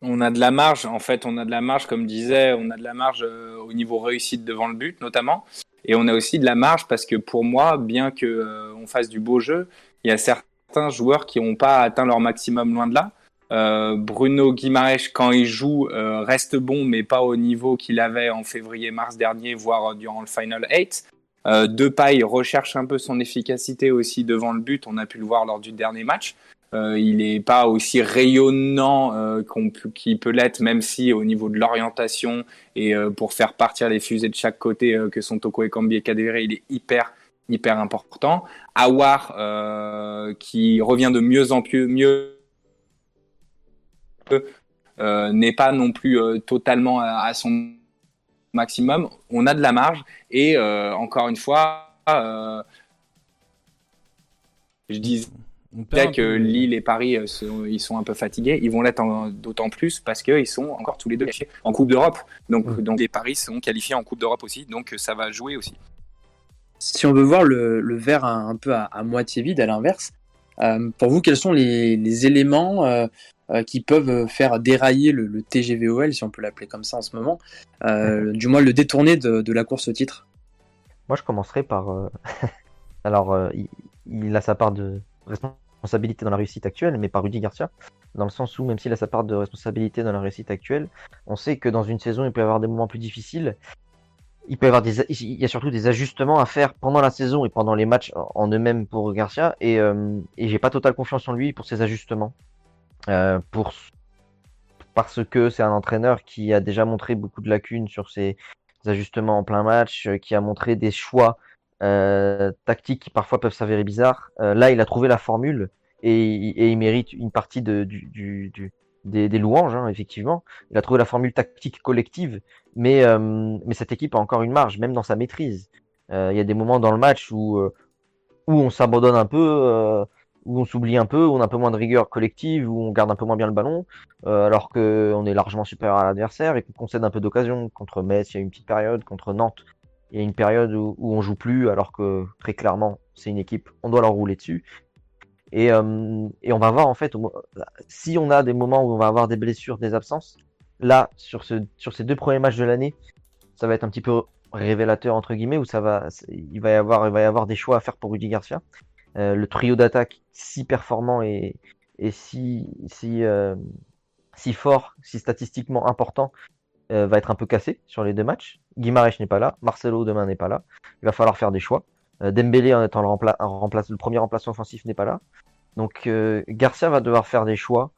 On a de la marge, en fait, on a de la marge, comme disait, on a de la marge euh, au niveau réussite devant le but, notamment. Et on a aussi de la marge parce que pour moi, bien que euh, on fasse du beau jeu, il y a certains joueurs qui n'ont pas atteint leur maximum loin de là. Euh, Bruno Guimaraes, quand il joue, euh, reste bon, mais pas au niveau qu'il avait en février-mars dernier, voire durant le Final 8. Euh, Depay recherche un peu son efficacité aussi devant le but, on a pu le voir lors du dernier match. Euh, il n'est pas aussi rayonnant euh, qu'il peut l'être, même si au niveau de l'orientation et euh, pour faire partir les fusées de chaque côté que sont Toko et Kambi et Kadewere, il est hyper hyper important. Awar qui revient de mieux en mieux, mieux n'est pas non plus totalement à, à, son maximum. On a de la marge et encore une fois, je dis Dès que Lille et Paris euh, ils sont un peu fatigués, ils vont l'être d'autant plus parce qu'ils sont encore tous les deux en Coupe d'Europe. Donc, donc les Paris sont qualifiés en Coupe d'Europe aussi, donc ça va jouer aussi. Si on veut voir le, le verre un, peu à, moitié vide, à l'inverse, euh, pour vous, quels sont les, les éléments euh, qui peuvent faire dérailler le, le, TGVOL, si on peut l'appeler comme ça en ce moment, du moins le détourner de, de, la course au titre? Moi, je commencerai par. Alors, il, il, a sa part de responsabilité dans la réussite actuelle, mais par Rudy Garcia, dans le sens où même s'il a sa part de responsabilité dans la réussite actuelle, on sait que dans une saison, il peut y avoir des moments plus difficiles. Il peut y avoir des, il y a surtout des ajustements à faire pendant la saison et pendant les matchs en eux-mêmes pour Garcia, et, euh, et j'ai pas totale confiance en lui pour ces ajustements, euh, pour parce que c'est un entraîneur qui a déjà montré beaucoup de lacunes sur ses ajustements en plein match, euh, qui a montré des choix tactiques qui parfois peuvent s'avérer bizarres. Euh, là, il a trouvé la formule et, il mérite une partie des, louanges, hein, effectivement. Il a trouvé la formule tactique collective, mais, euh, mais cette équipe a encore une marge, même dans sa maîtrise. Il y a des moments dans le match où, où on s'abandonne un peu, où on s'oublie un peu, où on a un peu moins de rigueur collective, où on garde un peu moins bien le ballon, alors qu'on est largement supérieur à l'adversaire et qu'on concède un peu d'occasion. Contre Metz, il y a une petite période, contre Nantes, il y a une période où, où, on joue plus, alors que très clairement, c'est une équipe, on doit leur rouler dessus. Et, euh, on va voir en fait, si on a des moments où on va avoir des blessures, des absences, là, sur, ce, sur ces deux premiers matchs de l'année, ça va être un petit peu révélateur entre guillemets, où ça va, il va y avoir, il va y avoir des choix à faire pour Rudy Garcia. Euh, le trio d'attaque si performant et, euh, si fort, si statistiquement important, euh, va être un peu cassé sur les deux matchs. Guimarães n'est pas là, Marcelo demain n'est pas là. Il va falloir faire des choix. Euh, Dembélé en étant le, premier remplaçant offensif n'est pas là. Donc euh, Garcia va devoir faire des choix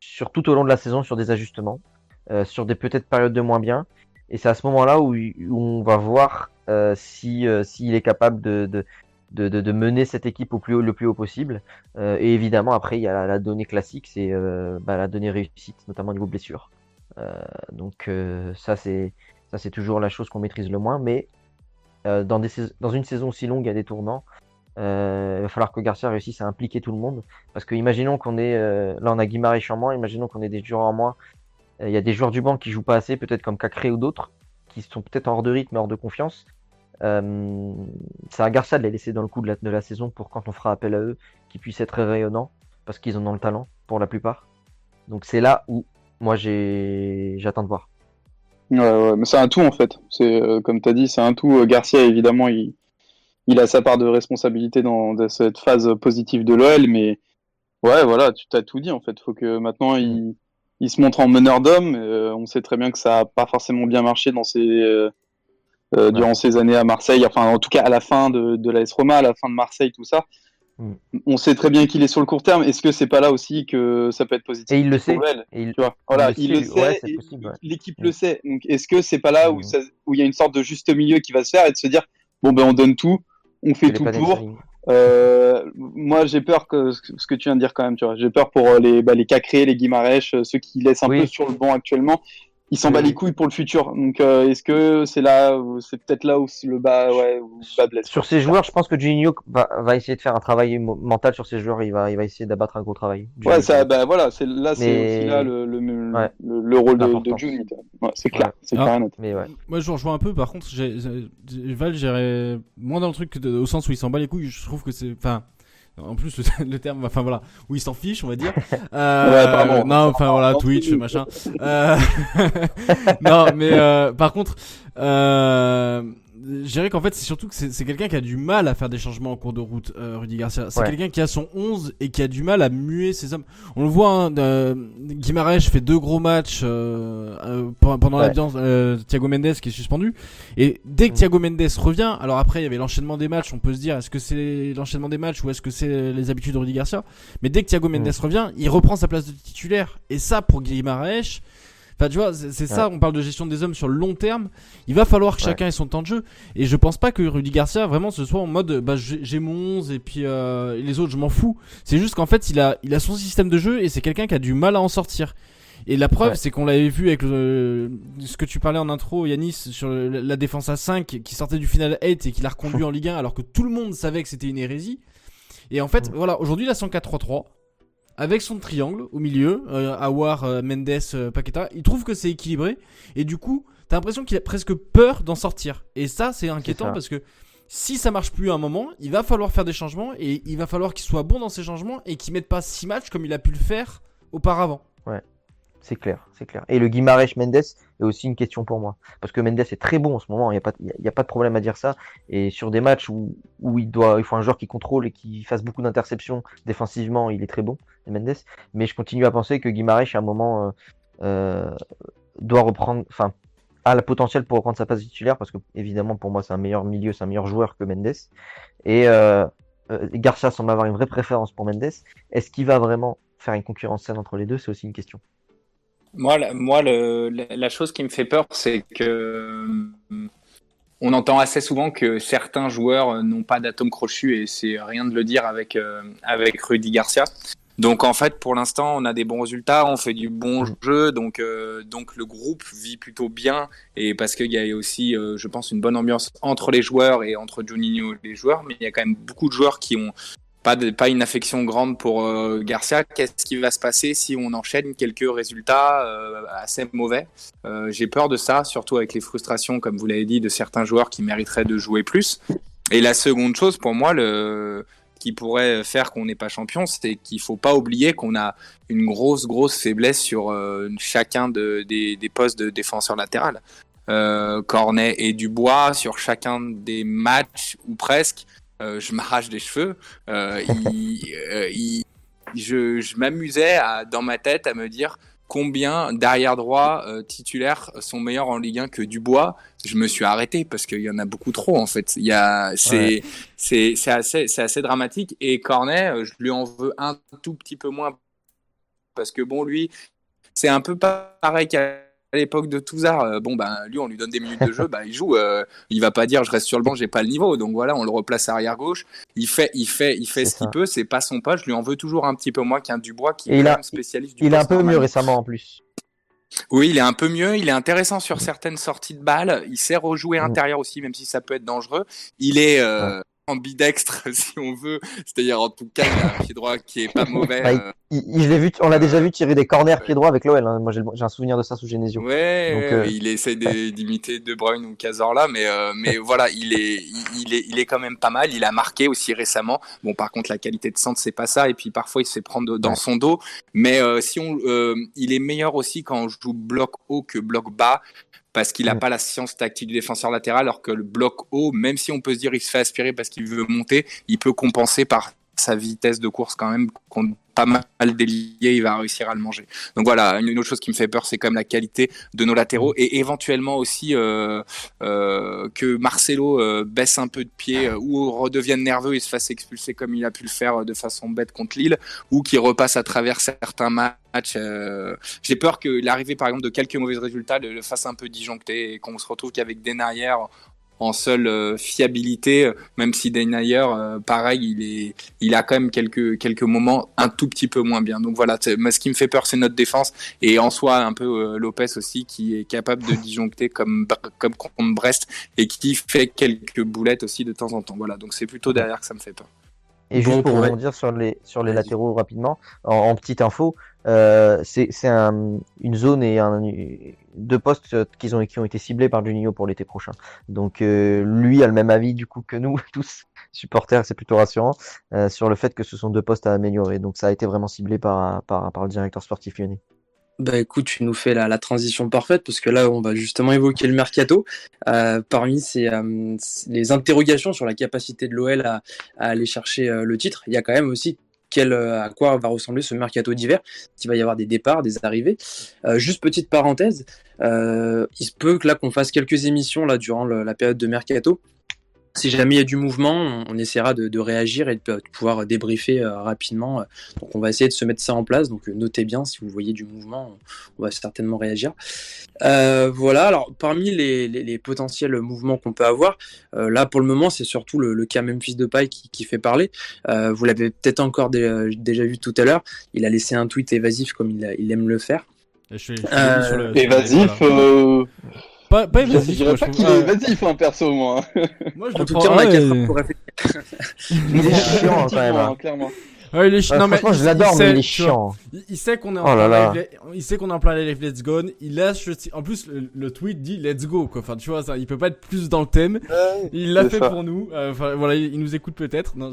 sur tout au long de la saison sur des ajustements, sur des peut-être périodes de moins bien. Et c'est à ce moment-là où, on va voir si s'il est capable de, mener cette équipe le plus haut possible. et évidemment, après, il y a la, donnée classique, c'est bah, la donnée réussite, notamment au niveau blessure. Euh, donc euh, ça c'est ça c'est toujours la chose qu'on maîtrise le moins, mais euh, dans, des, dans une saison aussi longue, il y a des tournants. il va falloir que Garcia réussisse à impliquer tout le monde. Parce que imaginons qu'on est, là on a Guimarães en moins, imaginons qu'on ait des joueurs en moins. Il y a des joueurs du banc qui jouent pas assez, peut-être comme Cacré ou d'autres, qui sont peut-être hors de rythme, hors de confiance. C'est à Garcia de les laisser dans le coup de la, de la saison pour quand on fera appel à eux, qu'ils puissent être rayonnants, parce qu'ils en ont le talent pour la plupart. Donc c'est là où moi j'ai j'attends de voir. Ouais, ouais, mais c'est un tout en fait. C'est euh, comme tu as dit, c'est un tout. Euh, Garcia évidemment, il, il a sa part de responsabilité dans, cette phase positive de l'OL, mais ouais, voilà, tu t'as tout dit en fait. Faut que maintenant il, il se montre en meneur d'homme. Euh, on sait très bien que ça a pas forcément bien marché dans ses durant ces années à Marseille. Enfin, en tout cas à la fin de, de l'AS Roma, à la fin de Marseille, tout ça. Mm. On sait très bien qu'il est sur le court terme. Est-ce que c'est pas là aussi que ça peut être positif Et il le sait. il, voilà, il le sait. L'équipe le sait. Donc, est-ce que c'est pas là où, mm. où il y a une sorte de juste milieu qui va se faire et de se dire bon ben on donne tout, on fait tout pour. Euh, moi, j'ai peur que ce que tu viens de dire quand même. Tu vois, j'ai peur pour euh, les bah, les Cacré, les Guimarèche, euh, ceux qui laissent un peu sur le banc actuellement. Il s'en bat les couilles pour le futur. Donc, euh, est-ce que c'est là, c'est peut-être là où le bas, ouais, où le bas blesse. Sur ces joueurs, je pense que Juninho va, va essayer de faire un travail mental sur ces joueurs. Il va, il va essayer d'abattre un gros travail. Ouais, ça, bah voilà, c'est là, c'est Mais- aussi là le, le, le, Ouais. le- le rôle de, de. Ouais, c'est clair, Ouais. c'est Ah. clair et net. Mais ouais. Moi, je vous rejoins un peu. Par contre, j'ai, j'ai- Val, j'irais moins dans le truc que de- au sens où il s'en bat les couilles. Je trouve que c'est, enfin, en plus le, le terme, enfin voilà, où il s'en fiche, on va dire. Euh, Ouais, non, enfin voilà, Twitch, machin. Euh, non, mais euh, par contre, euh, je dirais qu'en fait, c'est surtout que c'est, quelqu'un qui a du mal à faire des changements en cours de route, euh, Rudy Garcia. C'est Ouais. quelqu'un qui a son 11 et qui a du mal à muer ses hommes. On le voit, hein, euh, Guimarães fait deux gros matchs euh, euh, pendant Ouais. l'ambiance, euh, Thiago Mendes qui est suspendu. Et dès que Mm. Thiago Mendes revient, alors après il y avait l'enchaînement des matchs, on peut se dire est-ce que c'est l'enchaînement des matchs ou est-ce que c'est les habitudes de Rudy Garcia? Mais dès que Thiago Mendes Mm. revient, il reprend sa place de titulaire. Et ça pour Guimarães, enfin tu vois, c'est ça, on parle de gestion des hommes sur le long terme. Il va falloir que chacun ait son temps de jeu. Et je pense pas que Rudy Garcia vraiment ce soit en mode bah j'ai mon 11 et puis euh, les autres je m'en fous. C'est juste qu'en fait il a il a son système de jeu et c'est quelqu'un qui a du mal à en sortir. Et la preuve, Ouais. c'est qu'on l'avait vu avec le, ce que tu parlais en intro, Yanis, sur le- la défense à 5 qui sortait du final 8 et qui l'a reconduit en Ligue 1 alors que tout le monde savait que c'était une hérésie. Et en fait, voilà, aujourd'hui, il a son 4-3-3 avec son triangle au milieu, euh, Awar, euh, Mendes, euh, Paqueta. Il trouve que c'est équilibré et du coup, t'as l'impression qu'il a presque peur d'en sortir. Et ça, c'est inquiétant parce que si ça marche plus à un moment, il va falloir faire des changements et il va falloir qu'il soit bon dans ces changements et qu'il mette pas 6 matchs comme il a pu le faire auparavant. C'est clair, c'est clair. Et le Guimarães Mendes est aussi une question pour moi. Parce que Mendes est très bon en ce moment, il n'y a, pas- de problème à dire ça. Et sur des matchs où, il, doit, faut un joueur qui contrôle et qui fasse beaucoup d'interceptions défensivement, il est très bon, Mendes. Mais je continue à penser que Guimarães, à un moment, euh, euh, doit reprendre, enfin, a le potentiel pour reprendre sa place titulaire. Parce que, évidemment, pour moi, c'est un meilleur milieu, c'est un meilleur joueur que Mendes. Et euh, euh, Garcia semble avoir une vraie préférence pour Mendes. Est-ce qu'il va vraiment faire une concurrence saine entre les deux? C'est aussi une question. Moi, la, moi la, chose qui me fait peur, c'est que euh, on entend assez souvent que certains joueurs n'ont pas d'atome crochu et c'est rien de le dire avec euh, avec Rudy Garcia. Donc en fait, pour l'instant, on a des bons résultats, on fait du bon jeu, donc euh, donc le groupe vit plutôt bien et parce qu'il y a aussi, je pense, une bonne ambiance entre les joueurs et entre Juninho et les joueurs, mais il y a quand même beaucoup de joueurs qui ont pas une affection grande pour euh, Garcia. Qu'est-ce qui va se passer si on enchaîne quelques résultats euh, assez mauvais? Euh, J'ai peur de ça, surtout avec les frustrations, comme vous l'avez dit, de certains joueurs qui mériteraient de jouer plus. Et la seconde chose, pour moi, qui pourrait faire qu'on n'est pas champion, c'est qu'il faut pas oublier qu'on a une grosse grosse faiblesse sur chacun de, des, postes de défenseur latéral. Cornet et Dubois sur chacun des matchs ou presque. Euh, je m'arrache des cheveux. Euh, il, euh, il- je je m'amusais dans ma tête à me dire combien d'arrière droit euh, titulaires sont meilleurs en Ligue 1 que Dubois. Je me suis arrêté parce qu'il y en a beaucoup trop en fait. Il y a c'est c'est c'est assez c'est assez dramatique et Cornet, je lui en veux un tout petit peu moins parce que bon lui c'est un peu pareil qu'à l'époque de Touzard. Euh, Bon ben lui on lui donne des minutes de jeu, bah il joue. euh, il va pas dire je reste sur le banc, j'ai pas le niveau. Donc voilà, on le replace arrière gauche. Il fait il fait il fait ce qu'il peut. C'est pas son poste. Je lui en veux toujours un petit peu moins qu'un Dubois qui est il quand a- même spécialiste du Il est un peu mieux récemment en plus. Oui, il est un peu mieux. Il est intéressant sur certaines sorties de balles. Il sait rejouer Mm. intérieur aussi, même si ça peut être dangereux. Il est euh, ambidextre, si on veut. C'est-à-dire, en tout cas, il a un pied droit qui est pas mauvais. Bah, il- euh, Il, il- je l'ai vu, on l'a déjà vu tirer des corners pied droit avec l'OL. hein. Moi, j'ai un souvenir de ça sous Genesio. Ouais, Donc, euh, il essaie d'imiter De Bruyne ou Cazorla, mais euh, mais voilà, il est, il, il est il est quand même pas mal. Il a marqué aussi récemment. Bon, par contre, la qualité de centre, c'est pas ça. Et puis parfois, il se fait prendre dans Ouais. son dos. Mais euh, si on, euh, il est meilleur aussi quand on joue bloc haut que bloc bas. Parce qu'il n'a Mm. pas la science tactique du défenseur latéral, alors que le bloc haut, même si on peut se dire il se fait aspirer parce qu'il veut monter, il peut compenser par sa vitesse de course quand même, qu'on pas mal délié, il va réussir à le manger. Donc voilà, une autre chose qui me fait peur, c'est quand même la qualité de nos latéraux et éventuellement aussi euh, euh, que Marcelo euh, baisse un peu de pied ou redevienne nerveux et se fasse expulser comme il a pu le faire de façon bête contre Lille ou qu'il repasse à travers certains matchs. J'ai peur que l'arrivée par exemple de quelques mauvais résultats le, fasse un peu disjoncter et qu'on se retrouve qu'avec Denayer en seule fiabilité, même si Denayer, pareil, il est, il a quand même quelques quelques moments un tout petit peu moins bien. Donc voilà, mais ce qui me fait peur, c'est notre défense et en soi un peu Lopez aussi qui est capable de disjoncter comme comme contre Brest et qui fait quelques boulettes aussi de temps en temps. Voilà, donc c'est plutôt derrière que ça me fait peur. Et juste pour rebondir sur les, sur les latéraux rapidement, en, petite info, euh, c'est un, une zone et un, deux postes qui ont, qui ont été ciblés par Juninho pour l'été prochain. Donc euh, lui a le même avis du coup que nous tous supporters, c'est plutôt rassurant euh, sur le fait que ce sont deux postes à améliorer. Donc ça a été vraiment ciblé par, par, le directeur sportif lyonnais. Bah écoute, tu nous fais la, transition parfaite parce que là, on va justement évoquer le mercato. Euh, parmi ces, euh, les interrogations sur la capacité de l'OL à, aller chercher euh, le titre, il y a quand même aussi euh, à quoi va ressembler ce mercato d'hiver. Il va y avoir des départs, des arrivées. juste petite parenthèse, il se peut que là qu'on fasse quelques émissions là durant la période de mercato si jamais il y a du mouvement, on, essaiera de, réagir et de, pouvoir débriefer euh, rapidement. Donc on va essayer de se mettre ça en place. Donc euh, notez bien si vous voyez du mouvement, on, va certainement réagir. Euh, voilà. Alors parmi les, potentiels mouvements qu'on peut avoir, là pour le moment c'est surtout le, cas Memphis de Paille qui, fait parler. vous l'avez peut-être encore déjà vu tout à l'heure. Il a laissé un tweet évasif comme il, aime le faire. évasif. Pas, pas Je dirais pas qu'il est évasif, hein, perso, moi. Moi, je en le tout cas, on a 4 heures pour réfléchir. Il est chiant, quand même. Hein. Clairement. Ouais, il est chiant. non, mais je l'adore, mais il est chiant. Il, sait qu'on est en oh plein live, il sait qu'on est en plein live Let's Go. Il lâche, en plus, le, tweet dit Let's Go, quoi. Enfin, tu vois, ça, il peut pas être plus dans le thème. il l'a fait pour nous. Euh, enfin, voilà, il, nous écoute peut-être. Non,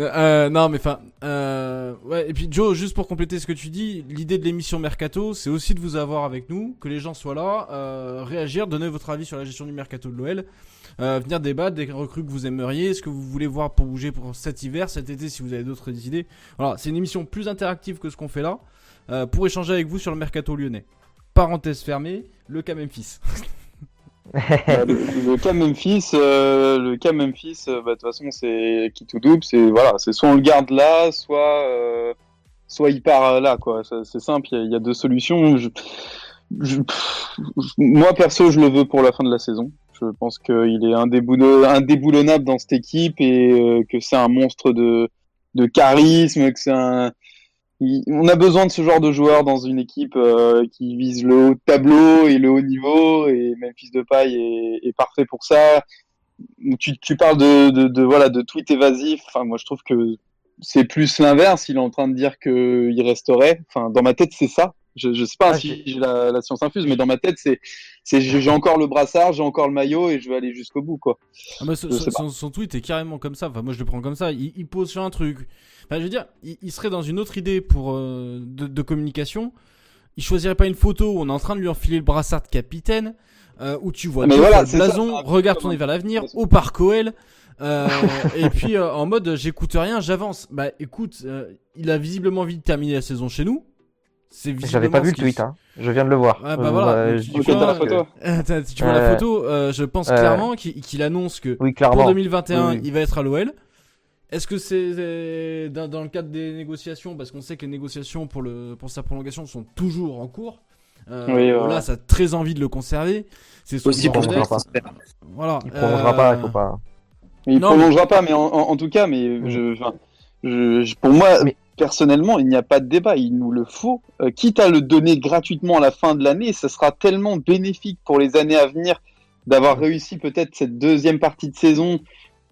euh, non, mais enfin, euh, ouais. Et puis, Joe, juste pour compléter ce que tu dis, l'idée de l'émission Mercato, c'est aussi de vous avoir avec nous, que les gens soient là, euh, réagir, donner votre avis sur la gestion du Mercato de l'OL. Euh, venir débattre des recrues que vous aimeriez, ce que vous voulez voir pour bouger pour cet hiver, cet été, si vous avez d'autres idées. Voilà, c'est une émission plus interactive que ce qu'on fait là, euh, pour échanger avec vous sur le mercato lyonnais. Parenthèse fermée, le cas Memphis. le, cas Memphis, euh, le cas bah, de toute façon c'est qui tout double, c'est voilà, c'est soit on le garde là, soit soit il part là quoi. C'est simple, il y, a deux solutions. moi perso, je le veux pour la fin de la saison. Je pense qu'il est indéboulonnable dans cette équipe et euh, que c'est un monstre de, charisme, que c'est un, on a besoin de ce genre de joueur dans une équipe euh, qui vise le haut tableau et le haut niveau et Memphis de paille est, est parfait pour ça. Tu, tu parles de, de, de, voilà de tweet évasif. Enfin, moi je trouve que c'est plus l'inverse. Il est en train de dire qu'il resterait. Enfin, dans ma tête c'est ça. Je, je sais pas ah, si j'ai la, la, science infuse, mais dans ma tête, c'est, c'est j'ai encore le brassard, j'ai encore le maillot et je vais aller jusqu'au bout, quoi. Ah bah, son, son, tweet est carrément comme ça. Enfin, moi, je le prends comme ça. Il, il pose sur un truc. Enfin, je veux dire, il, il serait dans une autre idée pour euh, de, de, communication. Il choisirait pas une photo où on est en train de lui enfiler le brassard de capitaine, euh, où tu vois mais voilà, blason, regarde tourner vers l'avenir, au parc OL. Euh, et puis euh, en mode j'écoute rien, j'avance. Bah écoute, euh, il a visiblement envie de terminer la saison chez nous. J'avais pas vu le tweet, hein. je viens de le voir. Ah, bah voilà. Euh, tu, vois, la photo. tu vois la photo. Euh, je pense clairement qu'il annonce que pour 2021, il va être à l'OL. Est-ce que c'est dans, dans, le cadre des négociations, parce qu'on sait que les négociations pour, le, pour sa prolongation sont toujours en cours. Euh, oui, Là, ça a très envie de le conserver. C'est aussi pour pas. Voilà. Il prolongera pas, il faut pas. Il non, prolongera pas, mais en, en, tout cas, mais mm. Je, je, pour moi, mais personnellement, il n'y a pas de débat, il nous le faut. Euh, quitte à le donner gratuitement à la fin de l'année, ce sera tellement bénéfique pour les années à venir d'avoir réussi peut-être cette deuxième partie de saison,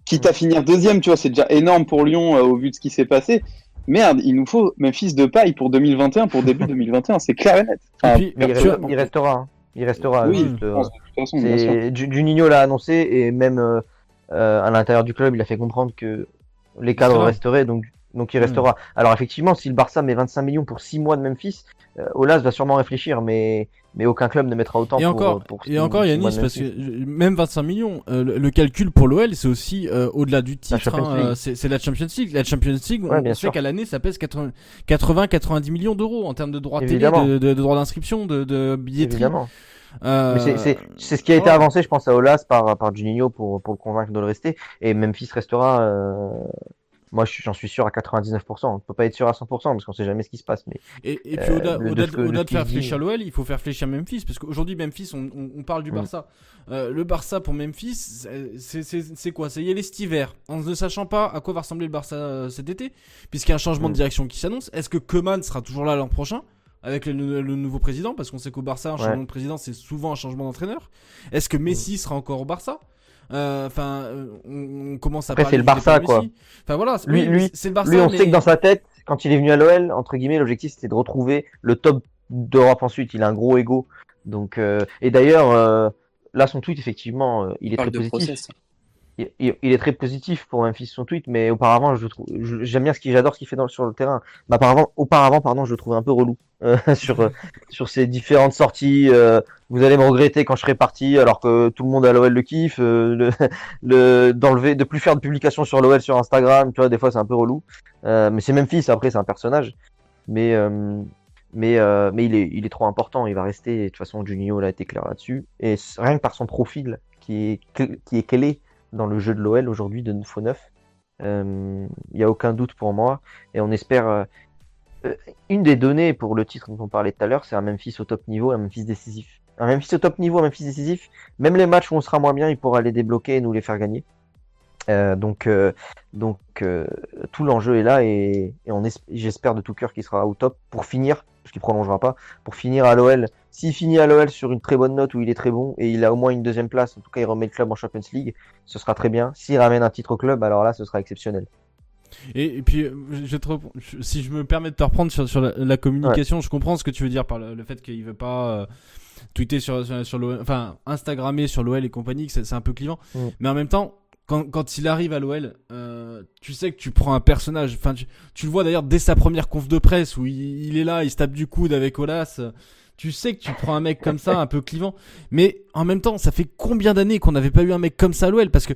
quitte à finir deuxième, tu vois, c'est déjà énorme pour Lyon euh, au vu de ce qui s'est passé. Merde, il nous faut fils de paille pour 2021, pour début 2021, c'est clair et net. il, restera, il restera. Oui, juste, euh, Juninho l'a annoncé et même à l'intérieur du club, il a fait comprendre que les cadres resteraient, donc donc il hmm. restera. Alors effectivement, si le Barça met 25 millions pour 6 mois de Memphis, euh, Olas va sûrement réfléchir, mais mais aucun club ne mettra autant. Et pour, encore, pour et encore Yanis, parce que même 25 millions, euh, le, calcul pour l'OL, c'est aussi euh, au-delà du titre. Hein, c'est la Champions League. La Champions League, on, sait qu'à l'année, ça pèse 80-90 millions d'euros en termes de droits télé, de, de, droits d'inscription, de, de billetterie. Évidemment. Euh... C'est ce qui a été avancé, je pense, à Olas par, par Juninho pour, pour le convaincre de le rester. Et Memphis restera Moi, je suis- j'en suis sûr à 99%. On peut pas être sûr à 100% parce qu'on sait jamais ce qui se passe. Mais Et, et puis Euh, au-delà de- de de, de de faire dit. fléchir l'OL, il faut faire fléchir Memphis parce qu'aujourd'hui Memphis, on, on- on parle du Mm. Barça. Euh, le Barça pour Memphis, c'est- quoi C'est y aller cet hiver, en ne sachant pas à quoi va ressembler le Barça euh, cet été, puisqu'il y a un changement de Mm. direction qui s'annonce. Est-ce que Koeman sera toujours là l'an prochain? Avec le, le nouveau président Parce qu'on sait qu'au Barça, un Ouais. changement de président, c'est souvent un changement d'entraîneur. Est-ce que Messi sera encore au Barça? Euh, Enfin, euh, on, on commence à Après, parler c'est le Barça, quoi. Enfin voilà, Lui- lui- c'est le Barça. lui, on mais- sait que dans sa tête, quand il est venu à l'OL, entre guillemets, l'objectif c'était de retrouver le top d'Europe ensuite. Il a un gros ego. Donc, euh, et d'ailleurs, euh, là, son tweet, effectivement, euh, il est très de positif. process. Il, est très positif pour Memphis son tweet, mais auparavant, je trouve, j'aime bien ce qu'il, j'adore ce qu'il fait dans, sur le terrain. Mais auparavant, auparavant, pardon, je le trouvais un peu relou euh, sur euh, sur ses différentes sorties. euh, vous allez me regretter quand je serai parti, alors que tout le monde à l'OL le kiffe. le, le d'enlever, de plus faire de publications sur l'OL sur Instagram, tu vois, des fois c'est un peu relou. Mais c'est Memphis, après c'est un personnage. Mais mais mais il est il est trop important. Il va rester. De toute façon, Juninho là, a été clair là-dessus. Et rien que par son profil qui est qui est clé dans le jeu de l'OL aujourd'hui de faux neuf. Il n'y a aucun doute pour moi. Et on espère. euh, euh, une des données pour le titre dont on parlait tout à l'heure, c'est un Memphis au top niveau, un Memphis décisif. Un Memphis au top niveau, un Memphis décisif. Même les matchs où on sera moins bien, il pourra les débloquer et nous les faire gagner. Euh, donc, euh, donc euh, tout l'enjeu est là et, et on es- j'espère de tout cœur qu'il sera au top pour finir, parce qu'il prolongera pas, pour finir à l'OL. S'il finit à l'OL sur une très bonne note où il est très bon et il a au moins une deuxième place, en tout cas il remet le club en Champions League, ce sera très bien. S'il ramène un titre au club, alors là ce sera exceptionnel. Et, et puis, je vais te repre- je- si je me permets de te reprendre sur, sur la, la communication, je comprends ce que tu veux dire par le, le fait qu'il veut pas euh, tweeter sur, sur, sur l'OL, enfin, Instagrammer sur l'OL et compagnie, c'est un peu clivant. Mm. Mais en même temps, quand, quand il arrive à l'OL, euh, tu sais que tu prends un personnage. Enfin, tu, tu le vois d'ailleurs dès sa première conf de presse où il, il est là, il se tape du coude avec Olas. Tu sais que tu prends un mec comme ça, un peu clivant. Mais en même temps, ça fait combien d'années qu'on n'avait pas eu un mec comme ça à l'OL Parce que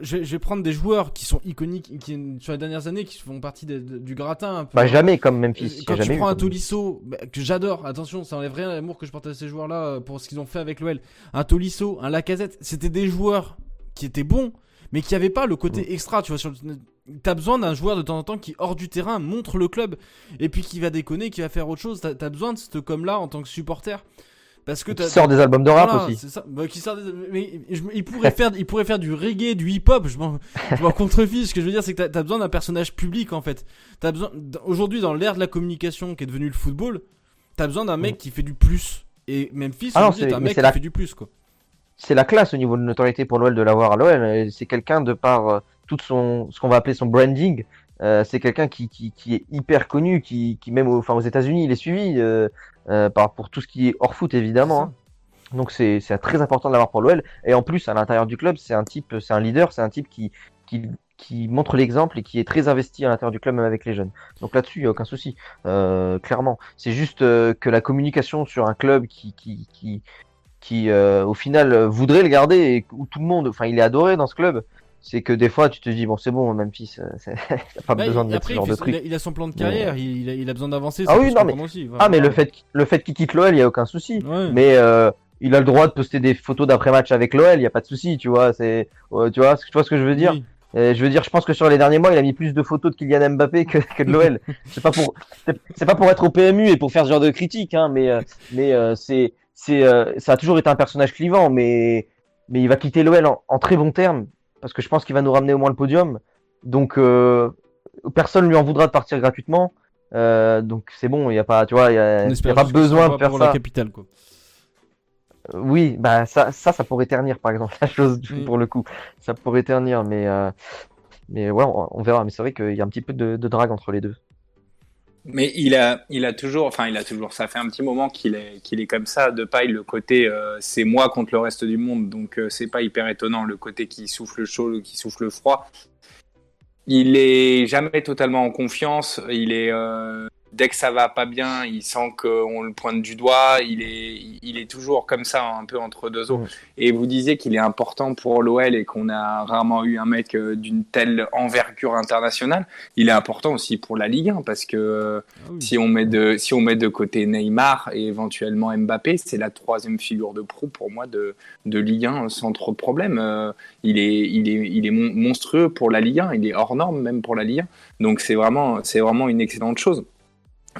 je, vais- je vais prendre des joueurs qui sont iconiques, qui sur les dernières années, qui font partie des- du gratin. Un peu, Bah jamais comme Memphis. Euh, Quand tu jamais eu prends un Tolisso, bah, que j'adore, attention, ça enlève rien à l'amour que je porte à ces joueurs-là euh, pour ce qu'ils ont fait avec l'OL. Un Tolisso, un Lacazette, c'était des joueurs qui étaient bons, mais qui avaient pas le côté extra, tu vois. Sur le... T'as besoin d'un joueur de temps en temps qui, hors du terrain, montre le club, et puis qui va déconner, qui va faire autre chose. T'as as besoin de ce com-là en tant que supporter. Parce que Qui sort des albums de rap voilà, aussi. ça. Bah, qui sort des- Mais je- il pourrait faire, il pourrait faire du reggae, du hip-hop. Je m'en, je m'en contrefiche. Ce que je veux dire, c'est que t'as as besoin d'un personnage public en fait. T'as besoin aujourd'hui dans l'ère de la communication qui est devenu le football, t'as besoin d'un mec qui fait du plus. Et Memphis. Ah c'est- est un mec qui la- fait du plus quoi. C'est la classe au niveau de notoriété pour l'OL de l'avoir à l'OL. C'est quelqu'un de par euh, tout son, ce qu'on va appeler son branding. euh, c'est quelqu'un qui, qui, qui est hyper connu, qui, qui même au- enfin, aux États-Unis, il est suivi euh, euh, par, pour tout ce qui est hors foot évidemment. hein. Donc c'est c'est très important de l'avoir pour l'OL. Et en plus, à l'intérieur du club, c'est un type, c'est un leader, c'est un type qui, qui, qui montre l'exemple et qui est très investi à l'intérieur du club, même avec les jeunes. Donc là-dessus, il n'y a aucun souci, euh, clairement. C'est juste euh, que la communication sur un club qui, qui, qui, qui euh, au final euh, voudrait le garder et où tout le monde, enfin, il est adoré dans ce club. C'est que des fois, tu te dis bon, c'est bon, Memphis, euh, t'as pas Bah, besoin de il- mettre ce genre il, de truc. il a, il a son plan de carrière, il, a, il a besoin d'avancer. Ah oui, non, mais- aussi, Ah, mais le fait, le fait qu'il quitte l'OL, il y a aucun souci. Ouais. Mais euh, il a le droit de poster des photos d'après-match avec l'OL, il y a pas de souci, tu vois. C'est, euh, tu vois, tu vois ce que je veux dire? Oui. Euh, je veux dire, je pense que sur les derniers mois, il a mis plus de photos de Kylian Mbappé que, que de l'OL. c'est pas pour, c'est- pas pour être au PMU et pour faire ce genre de critique, hein, mais euh, mais euh, c'est c'est euh, ça a toujours été un personnage clivant, mais mais il va quitter l'OL en, en très bon termes parce que je pense qu'il va nous ramener au moins le podium. Donc euh, personne lui en voudra de partir gratuitement. Euh, donc c'est bon, il y a pas, tu vois, il y a, y a pas besoin de faire pour ça. la capitale quoi. Oui, bah ça, ça, ça pourrait ternir par exemple la chose Mm. pour le coup. Ça pourrait ternir, mais mais ouais, on, on verra. Mais c'est vrai qu'il y a un petit peu de, de drague entre les deux. Mais il a, il a toujours, enfin, il a toujours, ça fait un petit moment qu'il est, qu'il est comme ça. De paille, le côté, euh, c'est moi contre le reste du monde, donc euh, c'est pas hyper étonnant. Le côté qui souffle chaud, qui souffle froid. Il est jamais totalement en confiance. Il est, euh, dès que ça va pas bien, il sent qu'on le pointe du doigt. Il est, il est toujours comme ça, un peu entre deux eaux. Mm. Et vous disiez qu'il est important pour l'OL et qu'on a rarement eu un mec euh, d'une telle envergure internationale. Il est important aussi pour la Ligue 1 parce que Ah oui. si on met de, si on met de côté Neymar et éventuellement Mbappé, c'est la troisième figure de proue pour moi de, de Ligue 1 sans trop de problème. Euh, il est, il est, il est mon- monstrueux pour la Ligue 1. Il est hors norme même pour la Ligue 1. Donc c'est vraiment, c'est vraiment une excellente chose.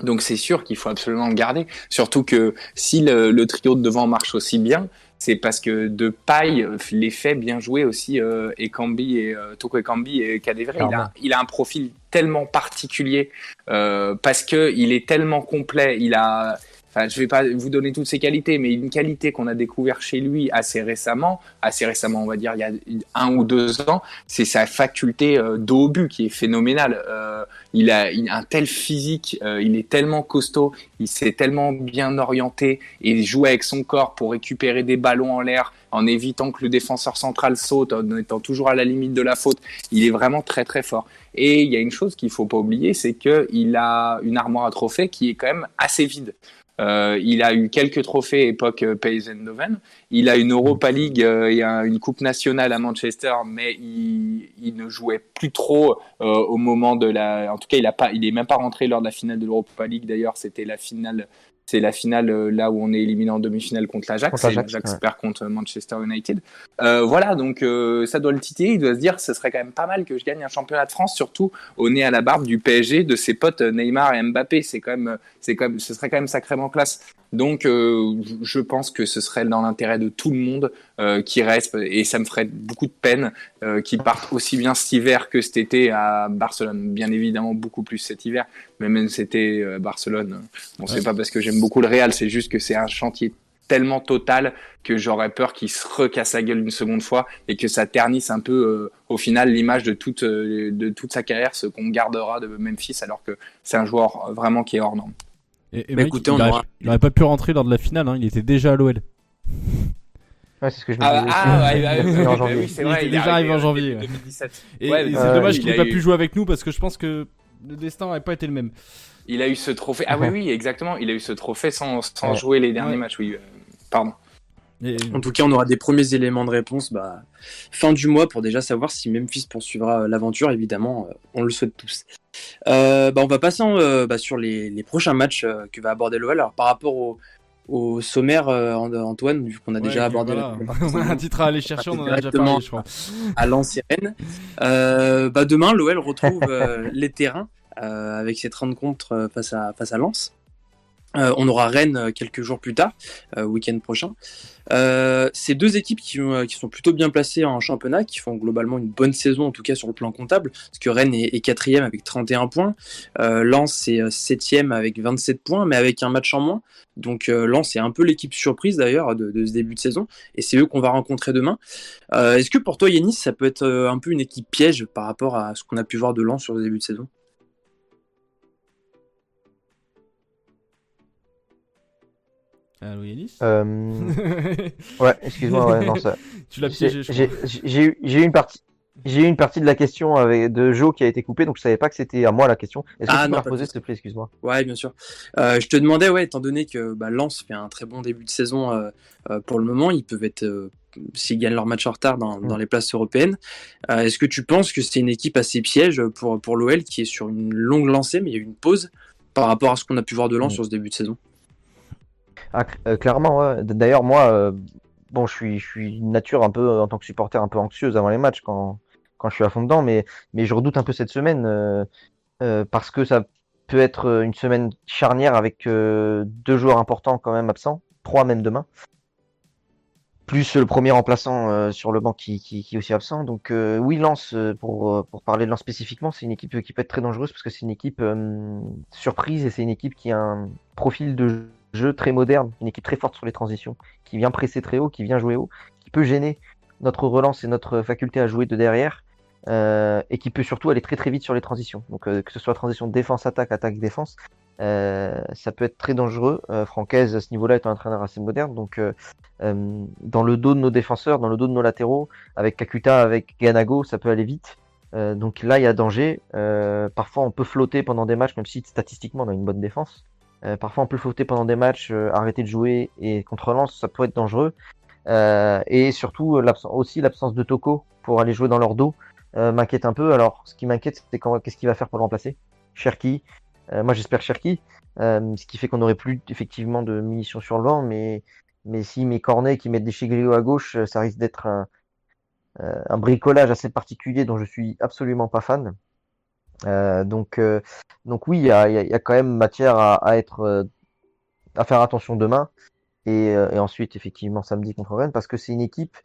Donc c'est sûr qu'il faut absolument le garder. Surtout que si le, le trio de devant marche aussi bien, c'est parce que de paille les fait bien jouer aussi euh, Ekambi et euh, Toko Ekambi et Kadewere. Il a, il a un profil tellement particulier euh, parce que il est tellement complet. Il a, enfin, je vais pas vous donner toutes ses qualités, mais une qualité qu'on a découvert chez lui assez récemment, assez récemment, on va dire il y a un ou deux ans, c'est sa faculté euh, but qui est phénoménale. Euh, il a il un tel physique, euh, il est tellement costaud, il s'est tellement bien orienté et joue avec son corps pour récupérer des ballons en l'air en évitant que le défenseur central saute, en étant toujours à la limite de la faute. Il est vraiment très très fort. Et il y a une chose qu'il faut pas oublier, c'est que il a une armoire à trophées qui est quand même assez vide. Euh, il a eu quelques trophées époque euh, PSV Eindhoven. Il a une Europa League euh, et un- une Coupe nationale à Manchester, mais il, il ne jouait plus trop euh, au moment de la. En tout cas, il a pas, il est même pas rentré lors de la finale de l'Europa League. D'ailleurs, c'était la finale. C'est la finale euh, là où on est éliminé en demi-finale contre l'Ajax. L'Ajax, ouais. perd contre Manchester United. Euh, voilà, donc euh, ça doit le titiller. Il doit se dire, ce serait quand même pas mal que je gagne un championnat de France, surtout au nez à la barbe du PSG, de ses potes euh, Neymar et Mbappé. C'est quand même, c'est quand même, ce serait quand même sacrément classe. Donc, euh, je pense que ce serait dans l'intérêt de tout le monde euh, qui reste, et ça me ferait beaucoup de peine euh, qu'il parte aussi bien cet hiver que cet été à Barcelone. Bien évidemment, beaucoup plus cet hiver, mais même cet été à Barcelone. Bon, c'est Ouais. pas parce que j'aime beaucoup le Real, c'est juste que c'est un chantier tellement total que j'aurais peur qu'il se recasse la gueule une seconde fois et que ça ternisse un peu euh, au final l'image de toute euh, de toute sa carrière, ce qu'on gardera de Memphis, alors que c'est un joueur vraiment qui est hors norme. Et, et Bah, écoutez, il, on aurait, aura- il aurait pas pu rentrer lors de la finale, hein, il était déjà à l'OL. Ouais, c'est ce que je me Ah, disais. ah, ouais, ouais, Il est oui, c'est Il déjà arrivé en janvier, début ouais. 2017. Et, Ouais, et mais, c'est euh, dommage il qu'il n'ait a pas eu- pu jouer avec nous parce que je pense que le destin n'aurait pas été le même. Il a eu ce trophée. Ah oui, oui, exactement. Il a eu ce trophée sans, sans Ouais. jouer les derniers Ouais. matchs. Oui, euh, pardon. Et- En tout cas, on aura des premiers éléments de réponse bah, fin du mois pour déjà savoir si Memphis poursuivra euh, l'aventure. Évidemment, euh, on le souhaite tous. Euh, bah, on va passer euh, bah, sur les, les prochains matchs euh, que va aborder l'OL. Alors, par rapport au, au sommaire, Antoine, vu qu'on a Ouais, déjà abordé voilà. la on a un titre à aller chercher, on en a déjà parlé, je crois. à Lens et Rennes. Bah demain, l'OL retrouve les terrains avec ses 30 contre face à, face à Lens. Euh, on aura Rennes euh, quelques jours plus tard, euh, week-end prochain. Ces deux équipes qui, ont- qui sont plutôt bien placées en championnat, qui font globalement une bonne saison, en tout cas sur le plan comptable, parce que Rennes est, quatrième avec 31 points, Lens est septième avec 27 points, mais avec un match en moins. Donc Lens est un peu l'équipe surprise d'ailleurs de, ce début de saison, et c'est eux qu'on va rencontrer demain. Est-ce que pour toi, Yanis, ça peut être un peu une équipe piège par rapport à ce qu'on a pu voir de Lens sur le début de saison? Allô Yanis Euh, ouais, excuse-moi, ouais, non, ça. Tu l'as J'ai piégé, je j'ai- crois. j'ai eu, j'ai eu une partie. J'ai eu une partie de la question avec de Joe qui a été coupée, donc je savais pas que c'était à moi la question. Est-ce que Ah, tu peux non, la reposer, s'il te plaît, excuse-moi? Ouais, bien sûr. Euh, je te demandais, ouais, étant donné que bah, Lens fait un très bon début de saison euh, euh, pour le moment, ils peuvent être, euh, s'ils gagnent leur match en retard dans, dans les places européennes, euh, est-ce que tu penses que c'est une équipe assez piège pour, pour l'OL qui est sur une longue lancée, mais il y a eu une pause par rapport à ce qu'on a pu voir de Lens Mm. sur ce début de saison? Ah, euh, clairement, D'ailleurs, moi, euh, bon, je suis, une nature un peu, en tant que supporter, un peu anxieuse avant les matchs quand, quand je suis à fond dedans, mais, mais je redoute un peu cette semaine euh, euh, parce que ça peut être euh, une semaine charnière avec euh, deux joueurs importants quand même absents, trois même demain, plus le premier remplaçant euh, sur le banc qui, qui, est aussi absent. Donc euh, oui, Lens, euh, pour, euh, pour parler de Lens spécifiquement, c'est une équipe qui peut être très dangereuse parce que c'est une équipe euh, surprise et c'est une équipe qui a un profil de jeu très moderne, une équipe très forte sur les transitions, qui vient presser très haut, qui vient jouer haut, qui peut gêner notre relance et notre faculté à jouer de derrière, euh, et qui peut surtout aller très très vite sur les transitions. Donc euh, que ce soit transition défense-attaque, attaque-défense, euh, ça peut être très dangereux. Francaise à ce niveau-là est un entraîneur assez moderne, donc dans le dos de nos défenseurs, dans le dos de nos latéraux, avec Kakuta, avec Ganago, ça peut aller vite. Donc là, il y a danger. Parfois, on peut flotter pendant des matchs, même si statistiquement, on a une bonne défense. Euh, parfois, on peut flotter pendant des matchs, euh, arrêter de jouer et contre Lens, ça peut être dangereux. Euh, et surtout, aussi l'absence de Toko pour aller jouer dans leur dos m'inquiète un peu. Alors, ce qui m'inquiète, c'est qu'est-ce qu'il va faire pour le remplacer? Cherki. Moi, j'espère Cherki. Ce qui fait qu'on n'aurait plus effectivement de munitions sur le banc, mais si mes cornets qui mettent des Cheglio à gauche, ça risque d'être un bricolage assez particulier dont je suis absolument pas fan. Euh, donc, euh, donc oui, il y a, il y a- il y a quand même matière à, à être, euh, à faire attention demain et, euh, et ensuite effectivement samedi contre Rennes parce que c'est une équipe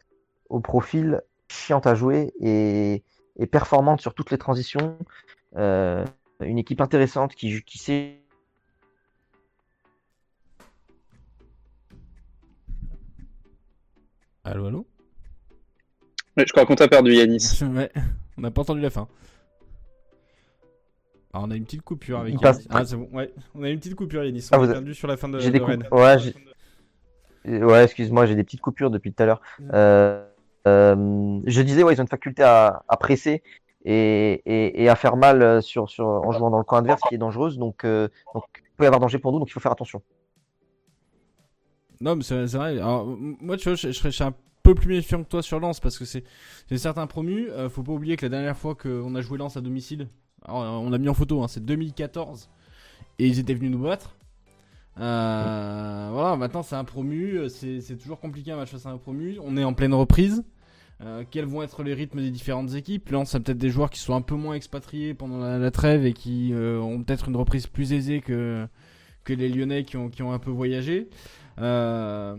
au profil chiante à jouer et, et performante sur toutes les transitions. Euh, une équipe intéressante qui, qui sait Allô, allô? Ouais, je crois qu'on t'a perdu, Yanis. Ouais, on n'a pas entendu la fin. Ah, on a une petite coupure avec Yanis. Ah, c'est bon, ouais. On a une petite coupure, Yanis. On Ah, a perdu sur la fin de, j'ai de des Rennes. Ouais, j'ai- Euh, Ouais, excuse-moi, j'ai des petites coupures depuis tout à l'heure. Euh, euh, je disais, ouais, ils ont une faculté à, à presser et, et, et à faire mal sur, sur, en jouant dans le camp adverse qui est dangereuse. Donc, euh, donc, il peut y avoir danger pour nous, donc il faut faire attention. Non, mais c'est vrai. Alors, moi, tu vois, je, je serais un peu plus méfiant que toi sur Lens parce que c'est certains promus. Euh, faut pas oublier que la dernière fois qu'on a joué Lens à domicile, on l'a mis en photo, hein, c'est 2014 et ils étaient venus nous battre. Euh, voilà, maintenant c'est un promu, c'est toujours compliqué un match face à un promu. On est en pleine reprise. Euh, quels vont être les rythmes des différentes équipes? Lens a peut-être des joueurs qui sont un peu moins expatriés pendant la, trêve et qui euh, ont peut-être une reprise plus aisée que, les Lyonnais qui ont un peu voyagé. Euh,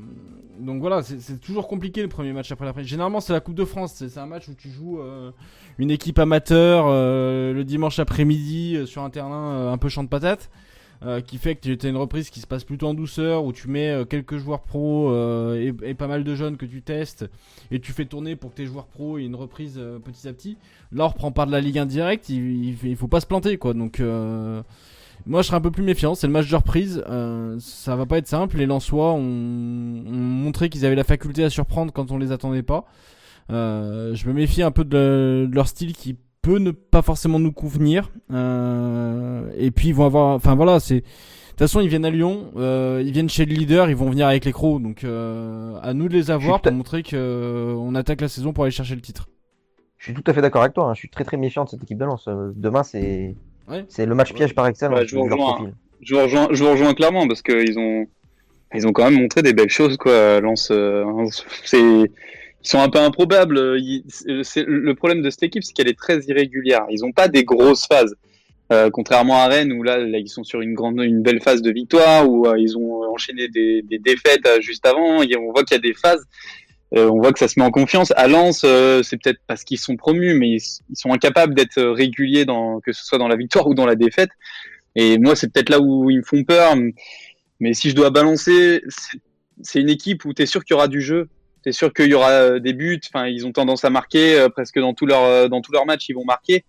donc voilà, c'est toujours compliqué le premier match après la presse. Généralement, c'est la Coupe de France. C'est un match où tu joues euh, une équipe amateur euh, le dimanche après-midi sur un terrain un peu champ de patates. euh, qui fait que tu as une reprise qui se passe plutôt en douceur, où tu mets quelques joueurs pro et, pas mal de jeunes que tu testes, et tu fais tourner pour que tes joueurs pro aient une reprise petit à petit. Là, on reprend part de la Ligue 1 direct, il, il, il faut pas se planter, quoi. Donc, moi, je serais un peu plus méfiant. C'est le match de reprise. Euh, ça va pas être simple. Les Lensois ont, ont montré qu'ils avaient la faculté à surprendre quand on les attendait pas. Euh, je me méfie un peu de, de leur style qui peut ne pas forcément nous convenir. Euh, et puis ils vont avoir, enfin voilà, c'est. De toute façon, ils viennent à Lyon, ils viennent chez le leader, ils vont venir avec les crocs. Donc, à nous de les avoir pour montrer que euh, on attaque la saison pour aller chercher le titre. Je suis tout à fait d'accord avec toi. hein. Je suis très très méfiant de cette équipe de Lens. Demain, c'est Ouais. c'est le match piège par excellence. Ouais, je vous rejoins. profil. Je vous rejoins, je vous rejoins clairement parce qu'ils ont, ils ont quand même montré des belles choses, quoi. Lens, euh, c'est, ils sont un peu improbables. Ils- c'est, le problème de cette équipe, c'est qu'elle est très irrégulière. Ils ont pas des grosses phases. Euh, contrairement à Rennes où là, là, ils sont sur une grande, une belle phase de victoire où euh, ils ont enchaîné des, des défaites euh, juste avant. Et on voit qu'il y a des phases. Euh, on voit que ça se met en confiance. À Lens, euh, c'est peut-être parce qu'ils sont promus, mais ils, sont incapables d'être réguliers dans que ce soit dans la victoire ou dans la défaite. Et moi, c'est peut-être là où ils me font peur. Mais si je dois balancer, c'est- une équipe où tu es sûr qu'il y aura du jeu. Tu es sûr qu'il y aura euh, des buts. Enfin, ils ont tendance à marquer euh, presque dans tous leurs euh, dans tous leurs matchs, ils vont marquer.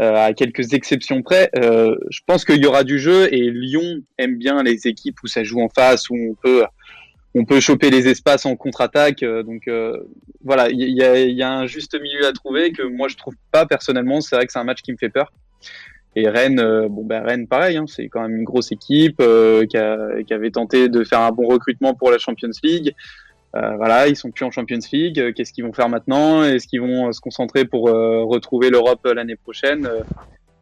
Euh, à quelques exceptions près, je pense qu'il y aura du jeu et Lyon aime bien les équipes où ça joue en face, où on peut on peut choper les espaces en contre-attaque. euh, donc euh, voilà, il y, a, y a un juste milieu à trouver que moi je trouve pas personnellement. C'est vrai que c'est un match qui me fait peur. Et Rennes, euh, bon ben Rennes pareil, hein, c'est quand même une grosse équipe euh, qui, a- qui avait tenté de faire un bon recrutement pour la Champions League. Euh, voilà, ils sont plus en Champions League. Qu'est-ce qu'ils vont faire maintenant? Est-ce qu'ils vont se concentrer pour retrouver l'Europe l'année prochaine?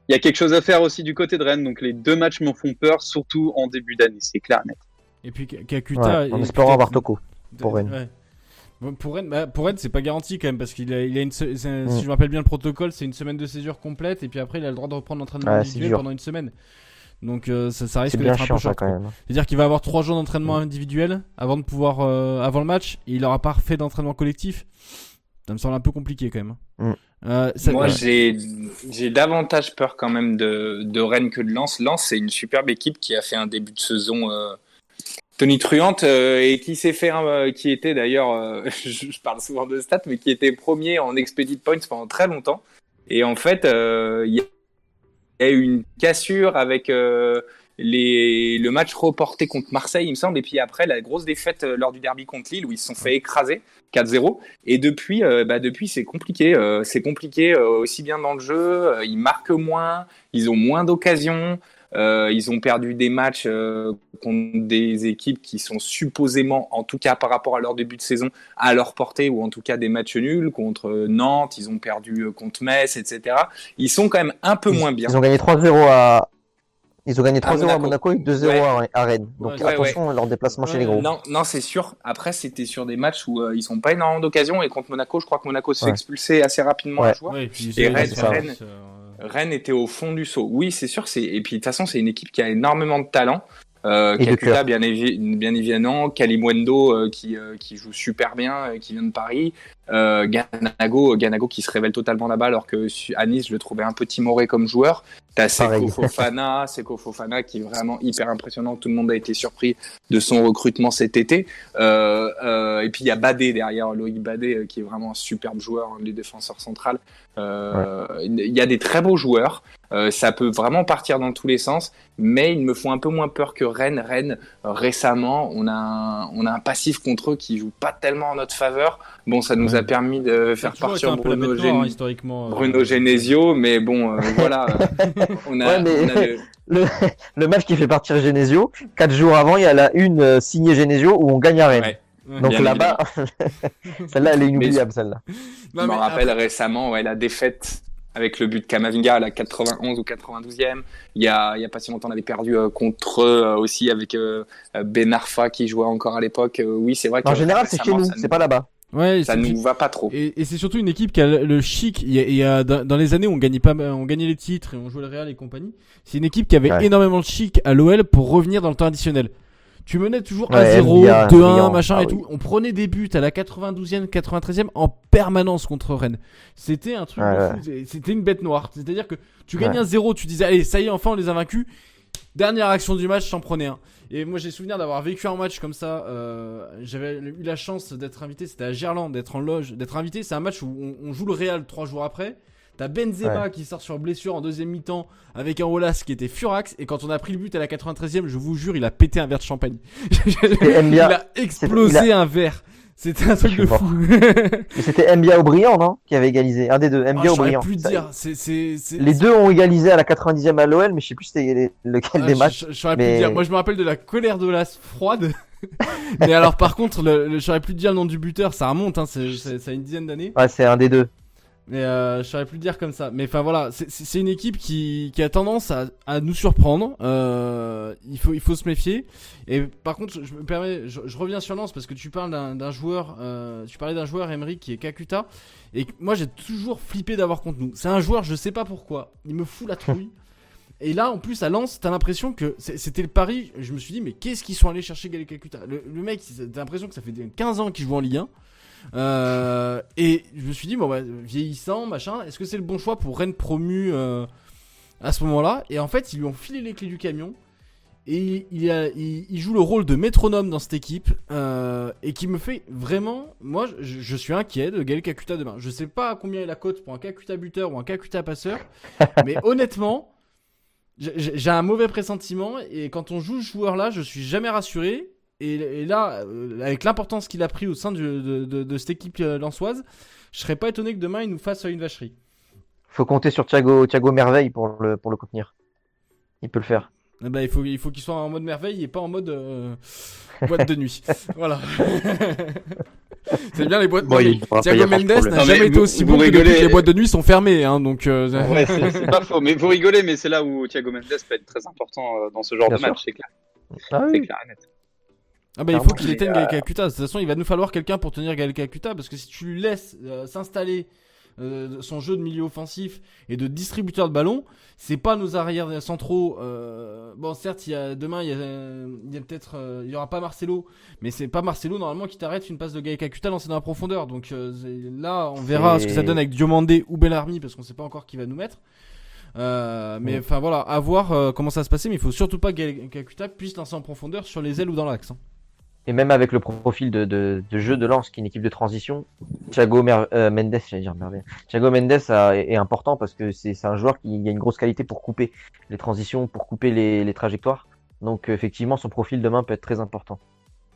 Il y a quelque chose à faire aussi du côté de Rennes. Donc les deux matchs me font peur, surtout en début d'année, c'est clair net. Et puis Kakuta. Ouais, en espérant avoir Toko. pour Rennes. Ouais. Bon, pour Rennes, bah, pour Rennes, c'est pas garanti quand même parce qu'il a, il a une, se- un- Mm. si je me rappelle bien le protocole, c'est une semaine de césure complète et puis après il a le droit de reprendre l'entraînement Ouais, individuel pendant une semaine. Donc euh, ça, ça risque d'être un peu short. C'est-à-dire qu'il va avoir trois jours d'entraînement individuel avant de pouvoir euh, avant le match et il aura pas fait d'entraînement collectif. Ça me semble un peu compliqué quand même. Mm. Euh, ça- Moi, ouais. j'ai davantage peur quand même de, de Rennes que de Lens. Lens, c'est une superbe équipe qui a fait un début de saison euh, tonitruante euh, et qui s'est fait, euh, qui était d'ailleurs, euh, je, parle souvent de stats, mais qui était premier en expedit points pendant très longtemps. Et en fait, euh, il y a eu une cassure avec euh, les, le match reporté contre Marseille, il me semble, et puis après la grosse défaite euh, lors du derby contre Lille où ils se sont fait écraser 4-0. Et depuis, bah, depuis c'est compliqué. c'est compliqué aussi bien dans le jeu. ils marquent moins, ils ont moins d'occasions. Euh, ils ont perdu des matchs euh, contre des équipes qui sont supposément, en tout cas par rapport à leur début de saison, à leur portée, ou en tout cas des matchs nuls contre euh, Nantes. Ils ont perdu euh, contre Metz, etc. Ils sont quand même un peu Ils, moins bien. ils ont gagné 3-0 à. Ils ont gagné 3-0 à Monaco. Monaco et 2-0 Ouais. à, à Rennes. Donc Ouais, attention à leur déplacement chez les gros. Non, non, c'est sûr. Après, c'était sur des matchs où euh, ils sont pas énormément d'occasions et contre Monaco, je crois que Monaco se fait Ouais. expulser assez rapidement Ouais. Ouais, et puis Et Rennes, Rennes, était au fond du saut. Oui, c'est sûr. C'est et puis de toute façon, c'est une équipe qui a énormément de talent. Euh, Kakuta, bien, bien évidemment, Kalimwendo euh, qui euh, qui joue super bien, euh, qui vient de Paris. Euh, Ganago, Ganago qui se révèle totalement là-bas, alors que à Nice, je le trouvais un peu timoré comme joueur. T'as Seko. Fofana, Seko Fofana qui est vraiment hyper impressionnant. Tout le monde a été surpris de son recrutement cet été. Euh, euh, et puis il y a Badé derrière, Loïc Badé, euh, qui est vraiment un superbe joueur, un des défenseurs centrales. Euh, Il y a des très beaux joueurs. Euh, ça peut vraiment partir dans tous les sens, mais ils me font un peu moins peur que Rennes. Rennes, récemment, on a, un, on a un passif contre eux qui joue pas tellement en notre faveur. Bon, ça nous a Ouais. permis de a faire partir Bruno, Gen- historiquement. euh. Bruno Genesio, mais bon, euh, voilà. on a, Ouais, mais- on a le- Le, le match qui fait partir Genesio, 4 jours avant, il y a la une euh, signée Genesio où on gagne à Rennes. Ouais. Donc là-bas, celle-là, elle est inoubliable, celle-là. Je me rappelle après- récemment ouais, la défaite avec le but de Kamavinga à la 91 ou 92e. Il y a, il y a pas si longtemps, on avait perdu euh, contre eux euh, aussi avec euh, Ben Arfa qui jouait encore à l'époque. Euh, oui, c'est vrai que En général, c'est chez nous, c'est pas là-bas. Ouais, Ça nous va pas trop. Et, et c'est surtout une équipe qui a le chic. Il y a, il y a- dans, les années où on gagnait pas, on gagnait les titres et on jouait le Real et compagnie. C'est une équipe qui avait Ouais. énormément de chic à l'OL pour revenir dans le temps additionnel. Tu menais toujours Ouais, 1-0, Mbia, 2-1, brillant. machin Ah et oui. tout. On prenait des buts à la 92e, 93e en permanence contre Rennes. C'était un truc Ouais, C'était une bête noire. C'est-à-dire que tu gagnais un 0, tu disais allez, ça y est, enfin on les a vaincus. Dernière action du match, t'en prenais un. Et moi j'ai souvenir d'avoir vécu un match comme ça. euh, J'avais eu la chance d'être invité, c'était à Gerland, d'être en loge, d'être invité. C'est un match où on, on joue le Real trois jours après. T'as Benzema qui sort sur blessure en deuxième mi-temps avec un Olas qui était furax. Et quand on a pris le but à la 93e, je vous jure, il a pété un verre de champagne. il a explosé il un verre. C'était un truc de fou. C'était Mbia ou Brillant, non Qui avait égalisé. Un des deux, Ah, Mbia c'est, c'est- Les deux ont égalisé à la 90e à l'OL, mais je sais plus c'était lequel Ah, des je- matchs. je- je saurais plus mais- dire. Moi, je me rappelle de la colère de l'as froide. mais alors, par contre, le, le- je saurais plus dire le nom du buteur. Ça remonte, hein, c'est, c'est- ça a une dizaine d'années. Ouais, c'est un des deux. Mais euh, je saurais plus te dire comme ça. Mais enfin voilà, c'est, une équipe qui, qui a tendance à, à nous surprendre. Euh, il faut il faut se méfier. Et par contre, je, me permets, je, je reviens sur Lens parce que tu parles d'un, joueur, euh, tu parlais d'un joueur Emery qui est Kakuta. Et moi j'ai toujours flippé d'avoir contre nous. C'est un joueur, je sais pas pourquoi, il me fout la trouille. Et là, en plus, à Lens, t'as l'impression que c'était le pari. Je me suis dit, mais qu'est-ce qu'ils sont allés chercher Galé Kakuta? Le, le mec, t'as l'impression que ça fait 15 ans qu'il joue en Ligue 1. Euh, et je me suis dit, bon, bah, vieillissant, machin, est-ce que c'est le bon choix pour Rennes promu euh, à ce moment-là? Et en fait, ils lui ont filé les clés du camion. Et il, a- il- il joue le rôle de métronome dans cette équipe. euh, et qui me fait vraiment. Moi, je, je suis inquiet de Gaël Kakuta demain. Je sais pas combien est la cote pour un Kakuta buteur ou un Kakuta passeur. mais honnêtement, j'ai un mauvais pressentiment. Et quand on joue ce joueur-là, je suis jamais rassuré. Et, et là, euh, avec l'importance qu'il a pris au sein du- de, de- de cette équipe euh, lançoise, je serais pas étonné que demain il nous fasse euh, une vacherie. Faut compter sur Thiago, Thiago Merveille pour le, pour le contenir. Il peut le faire. Ben, il faut il faut qu'il soit en mode merveille et pas en mode euh, boîte de nuit. voilà. C'est bien les boîtes. Bon, il faudra Thiago de Mendes n'a jamais été aussi bon que depuis les boîtes de nuit sont fermées, hein, donc. euh, Ouais, c'est pas faux, mais vous rigolez, mais c'est là où Thiago Mendes peut être très important dans ce genre Bien de sûr. match, c'est clair. Ah oui. clair et net. Ah bah il faut qu'il éteigne Gaël Kakuta. De toute façon, il va nous falloir quelqu'un pour tenir Gaël Kakuta parce que si tu lui laisses euh, s'installer euh, son jeu de milieu offensif et de distributeur de ballon, c'est pas nos arrières centraux. euh, bon, certes, il y a demain, il y a, il y a peut-être, euh, il y aura pas Marcelo, mais c'est pas Marcelo normalement qui t'arrête une passe de Gaël Kakuta lancée dans la profondeur. Donc euh, là, on verra ce que ça donne avec Diomandé ou Bellarmi parce qu'on sait pas encore qui va nous mettre. Euh, mais enfin voilà, à voir euh, comment ça va se passer. Mais il faut surtout pas que Kakuta puisse lancer en profondeur sur les ailes ou dans l'axe. hein. Et même avec le profil de, jeu de Lens, qui est une équipe de transition, Thiago Mer euh, Mendes, dire merveille. Thiago Mendes est important parce que c'est un joueur qui a une grosse qualité pour couper les transitions, pour couper les, trajectoires. Donc effectivement, son profil demain peut être très important.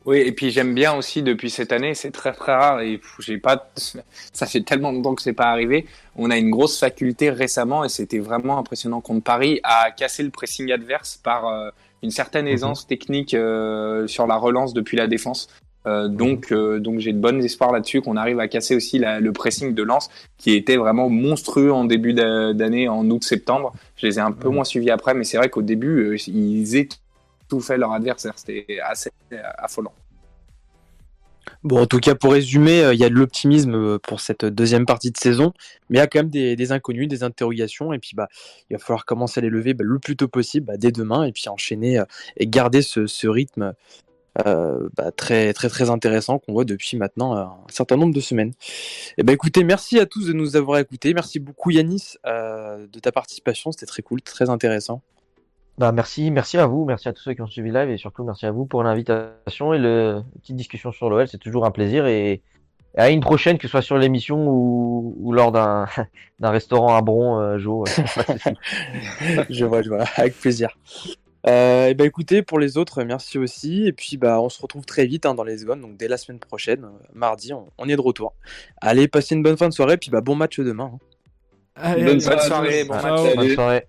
Oui, et puis j'aime bien aussi depuis cette année, c'est très très rare et j'ai pas, ça fait tellement longtemps que c'est pas arrivé. On a une grosse faculté récemment et c'était vraiment impressionnant contre Paris à casser le pressing adverse par euh, une certaine mhm. aisance technique euh, sur la relance depuis la défense. Euh, donc, euh, donc j'ai de bonnes espoirs là-dessus qu'on arrive à casser aussi la, le pressing de Lens qui était vraiment monstrueux en début d'année, en août-septembre. Je les ai un peu mhm. moins suivis après, mais c'est vrai qu'au début, ils fait leur adversaire. C'était assez affolant. Bon, en tout cas, pour résumer, euh, il y a de l'optimisme euh, pour cette deuxième partie de saison, mais il y a quand même des, inconnus, des interrogations, et puis bah, il va falloir commencer à les lever bah, le plus tôt possible, bah, dès demain, et puis enchaîner euh, et garder ce, rythme bah, très très très intéressant qu'on voit depuis maintenant un certain nombre de semaines. Et eh ben écoutez, merci à tous de nous avoir écoutés, merci beaucoup Yanis de ta participation, c'était très cool, très intéressant. Bah merci, merci à vous, merci à tous ceux qui ont suivi live et surtout merci à vous pour l'invitation et le petite discussion sur l'OL, c'est toujours un plaisir et, à une prochaine, que ce soit sur l'émission ou, ou lors d'un restaurant à Bron, euh, Jo. je vois, je vois, avec plaisir. Euh, et bah écoutez, pour les autres, merci aussi. Et puis bah on se retrouve très vite hein, dans les secondes, donc dès la semaine prochaine, euh, mardi, on, est de retour. Allez, passez une bonne fin de soirée, puis bah bon match demain. Hein. bonne, soirée, bon match. Bonne soirée.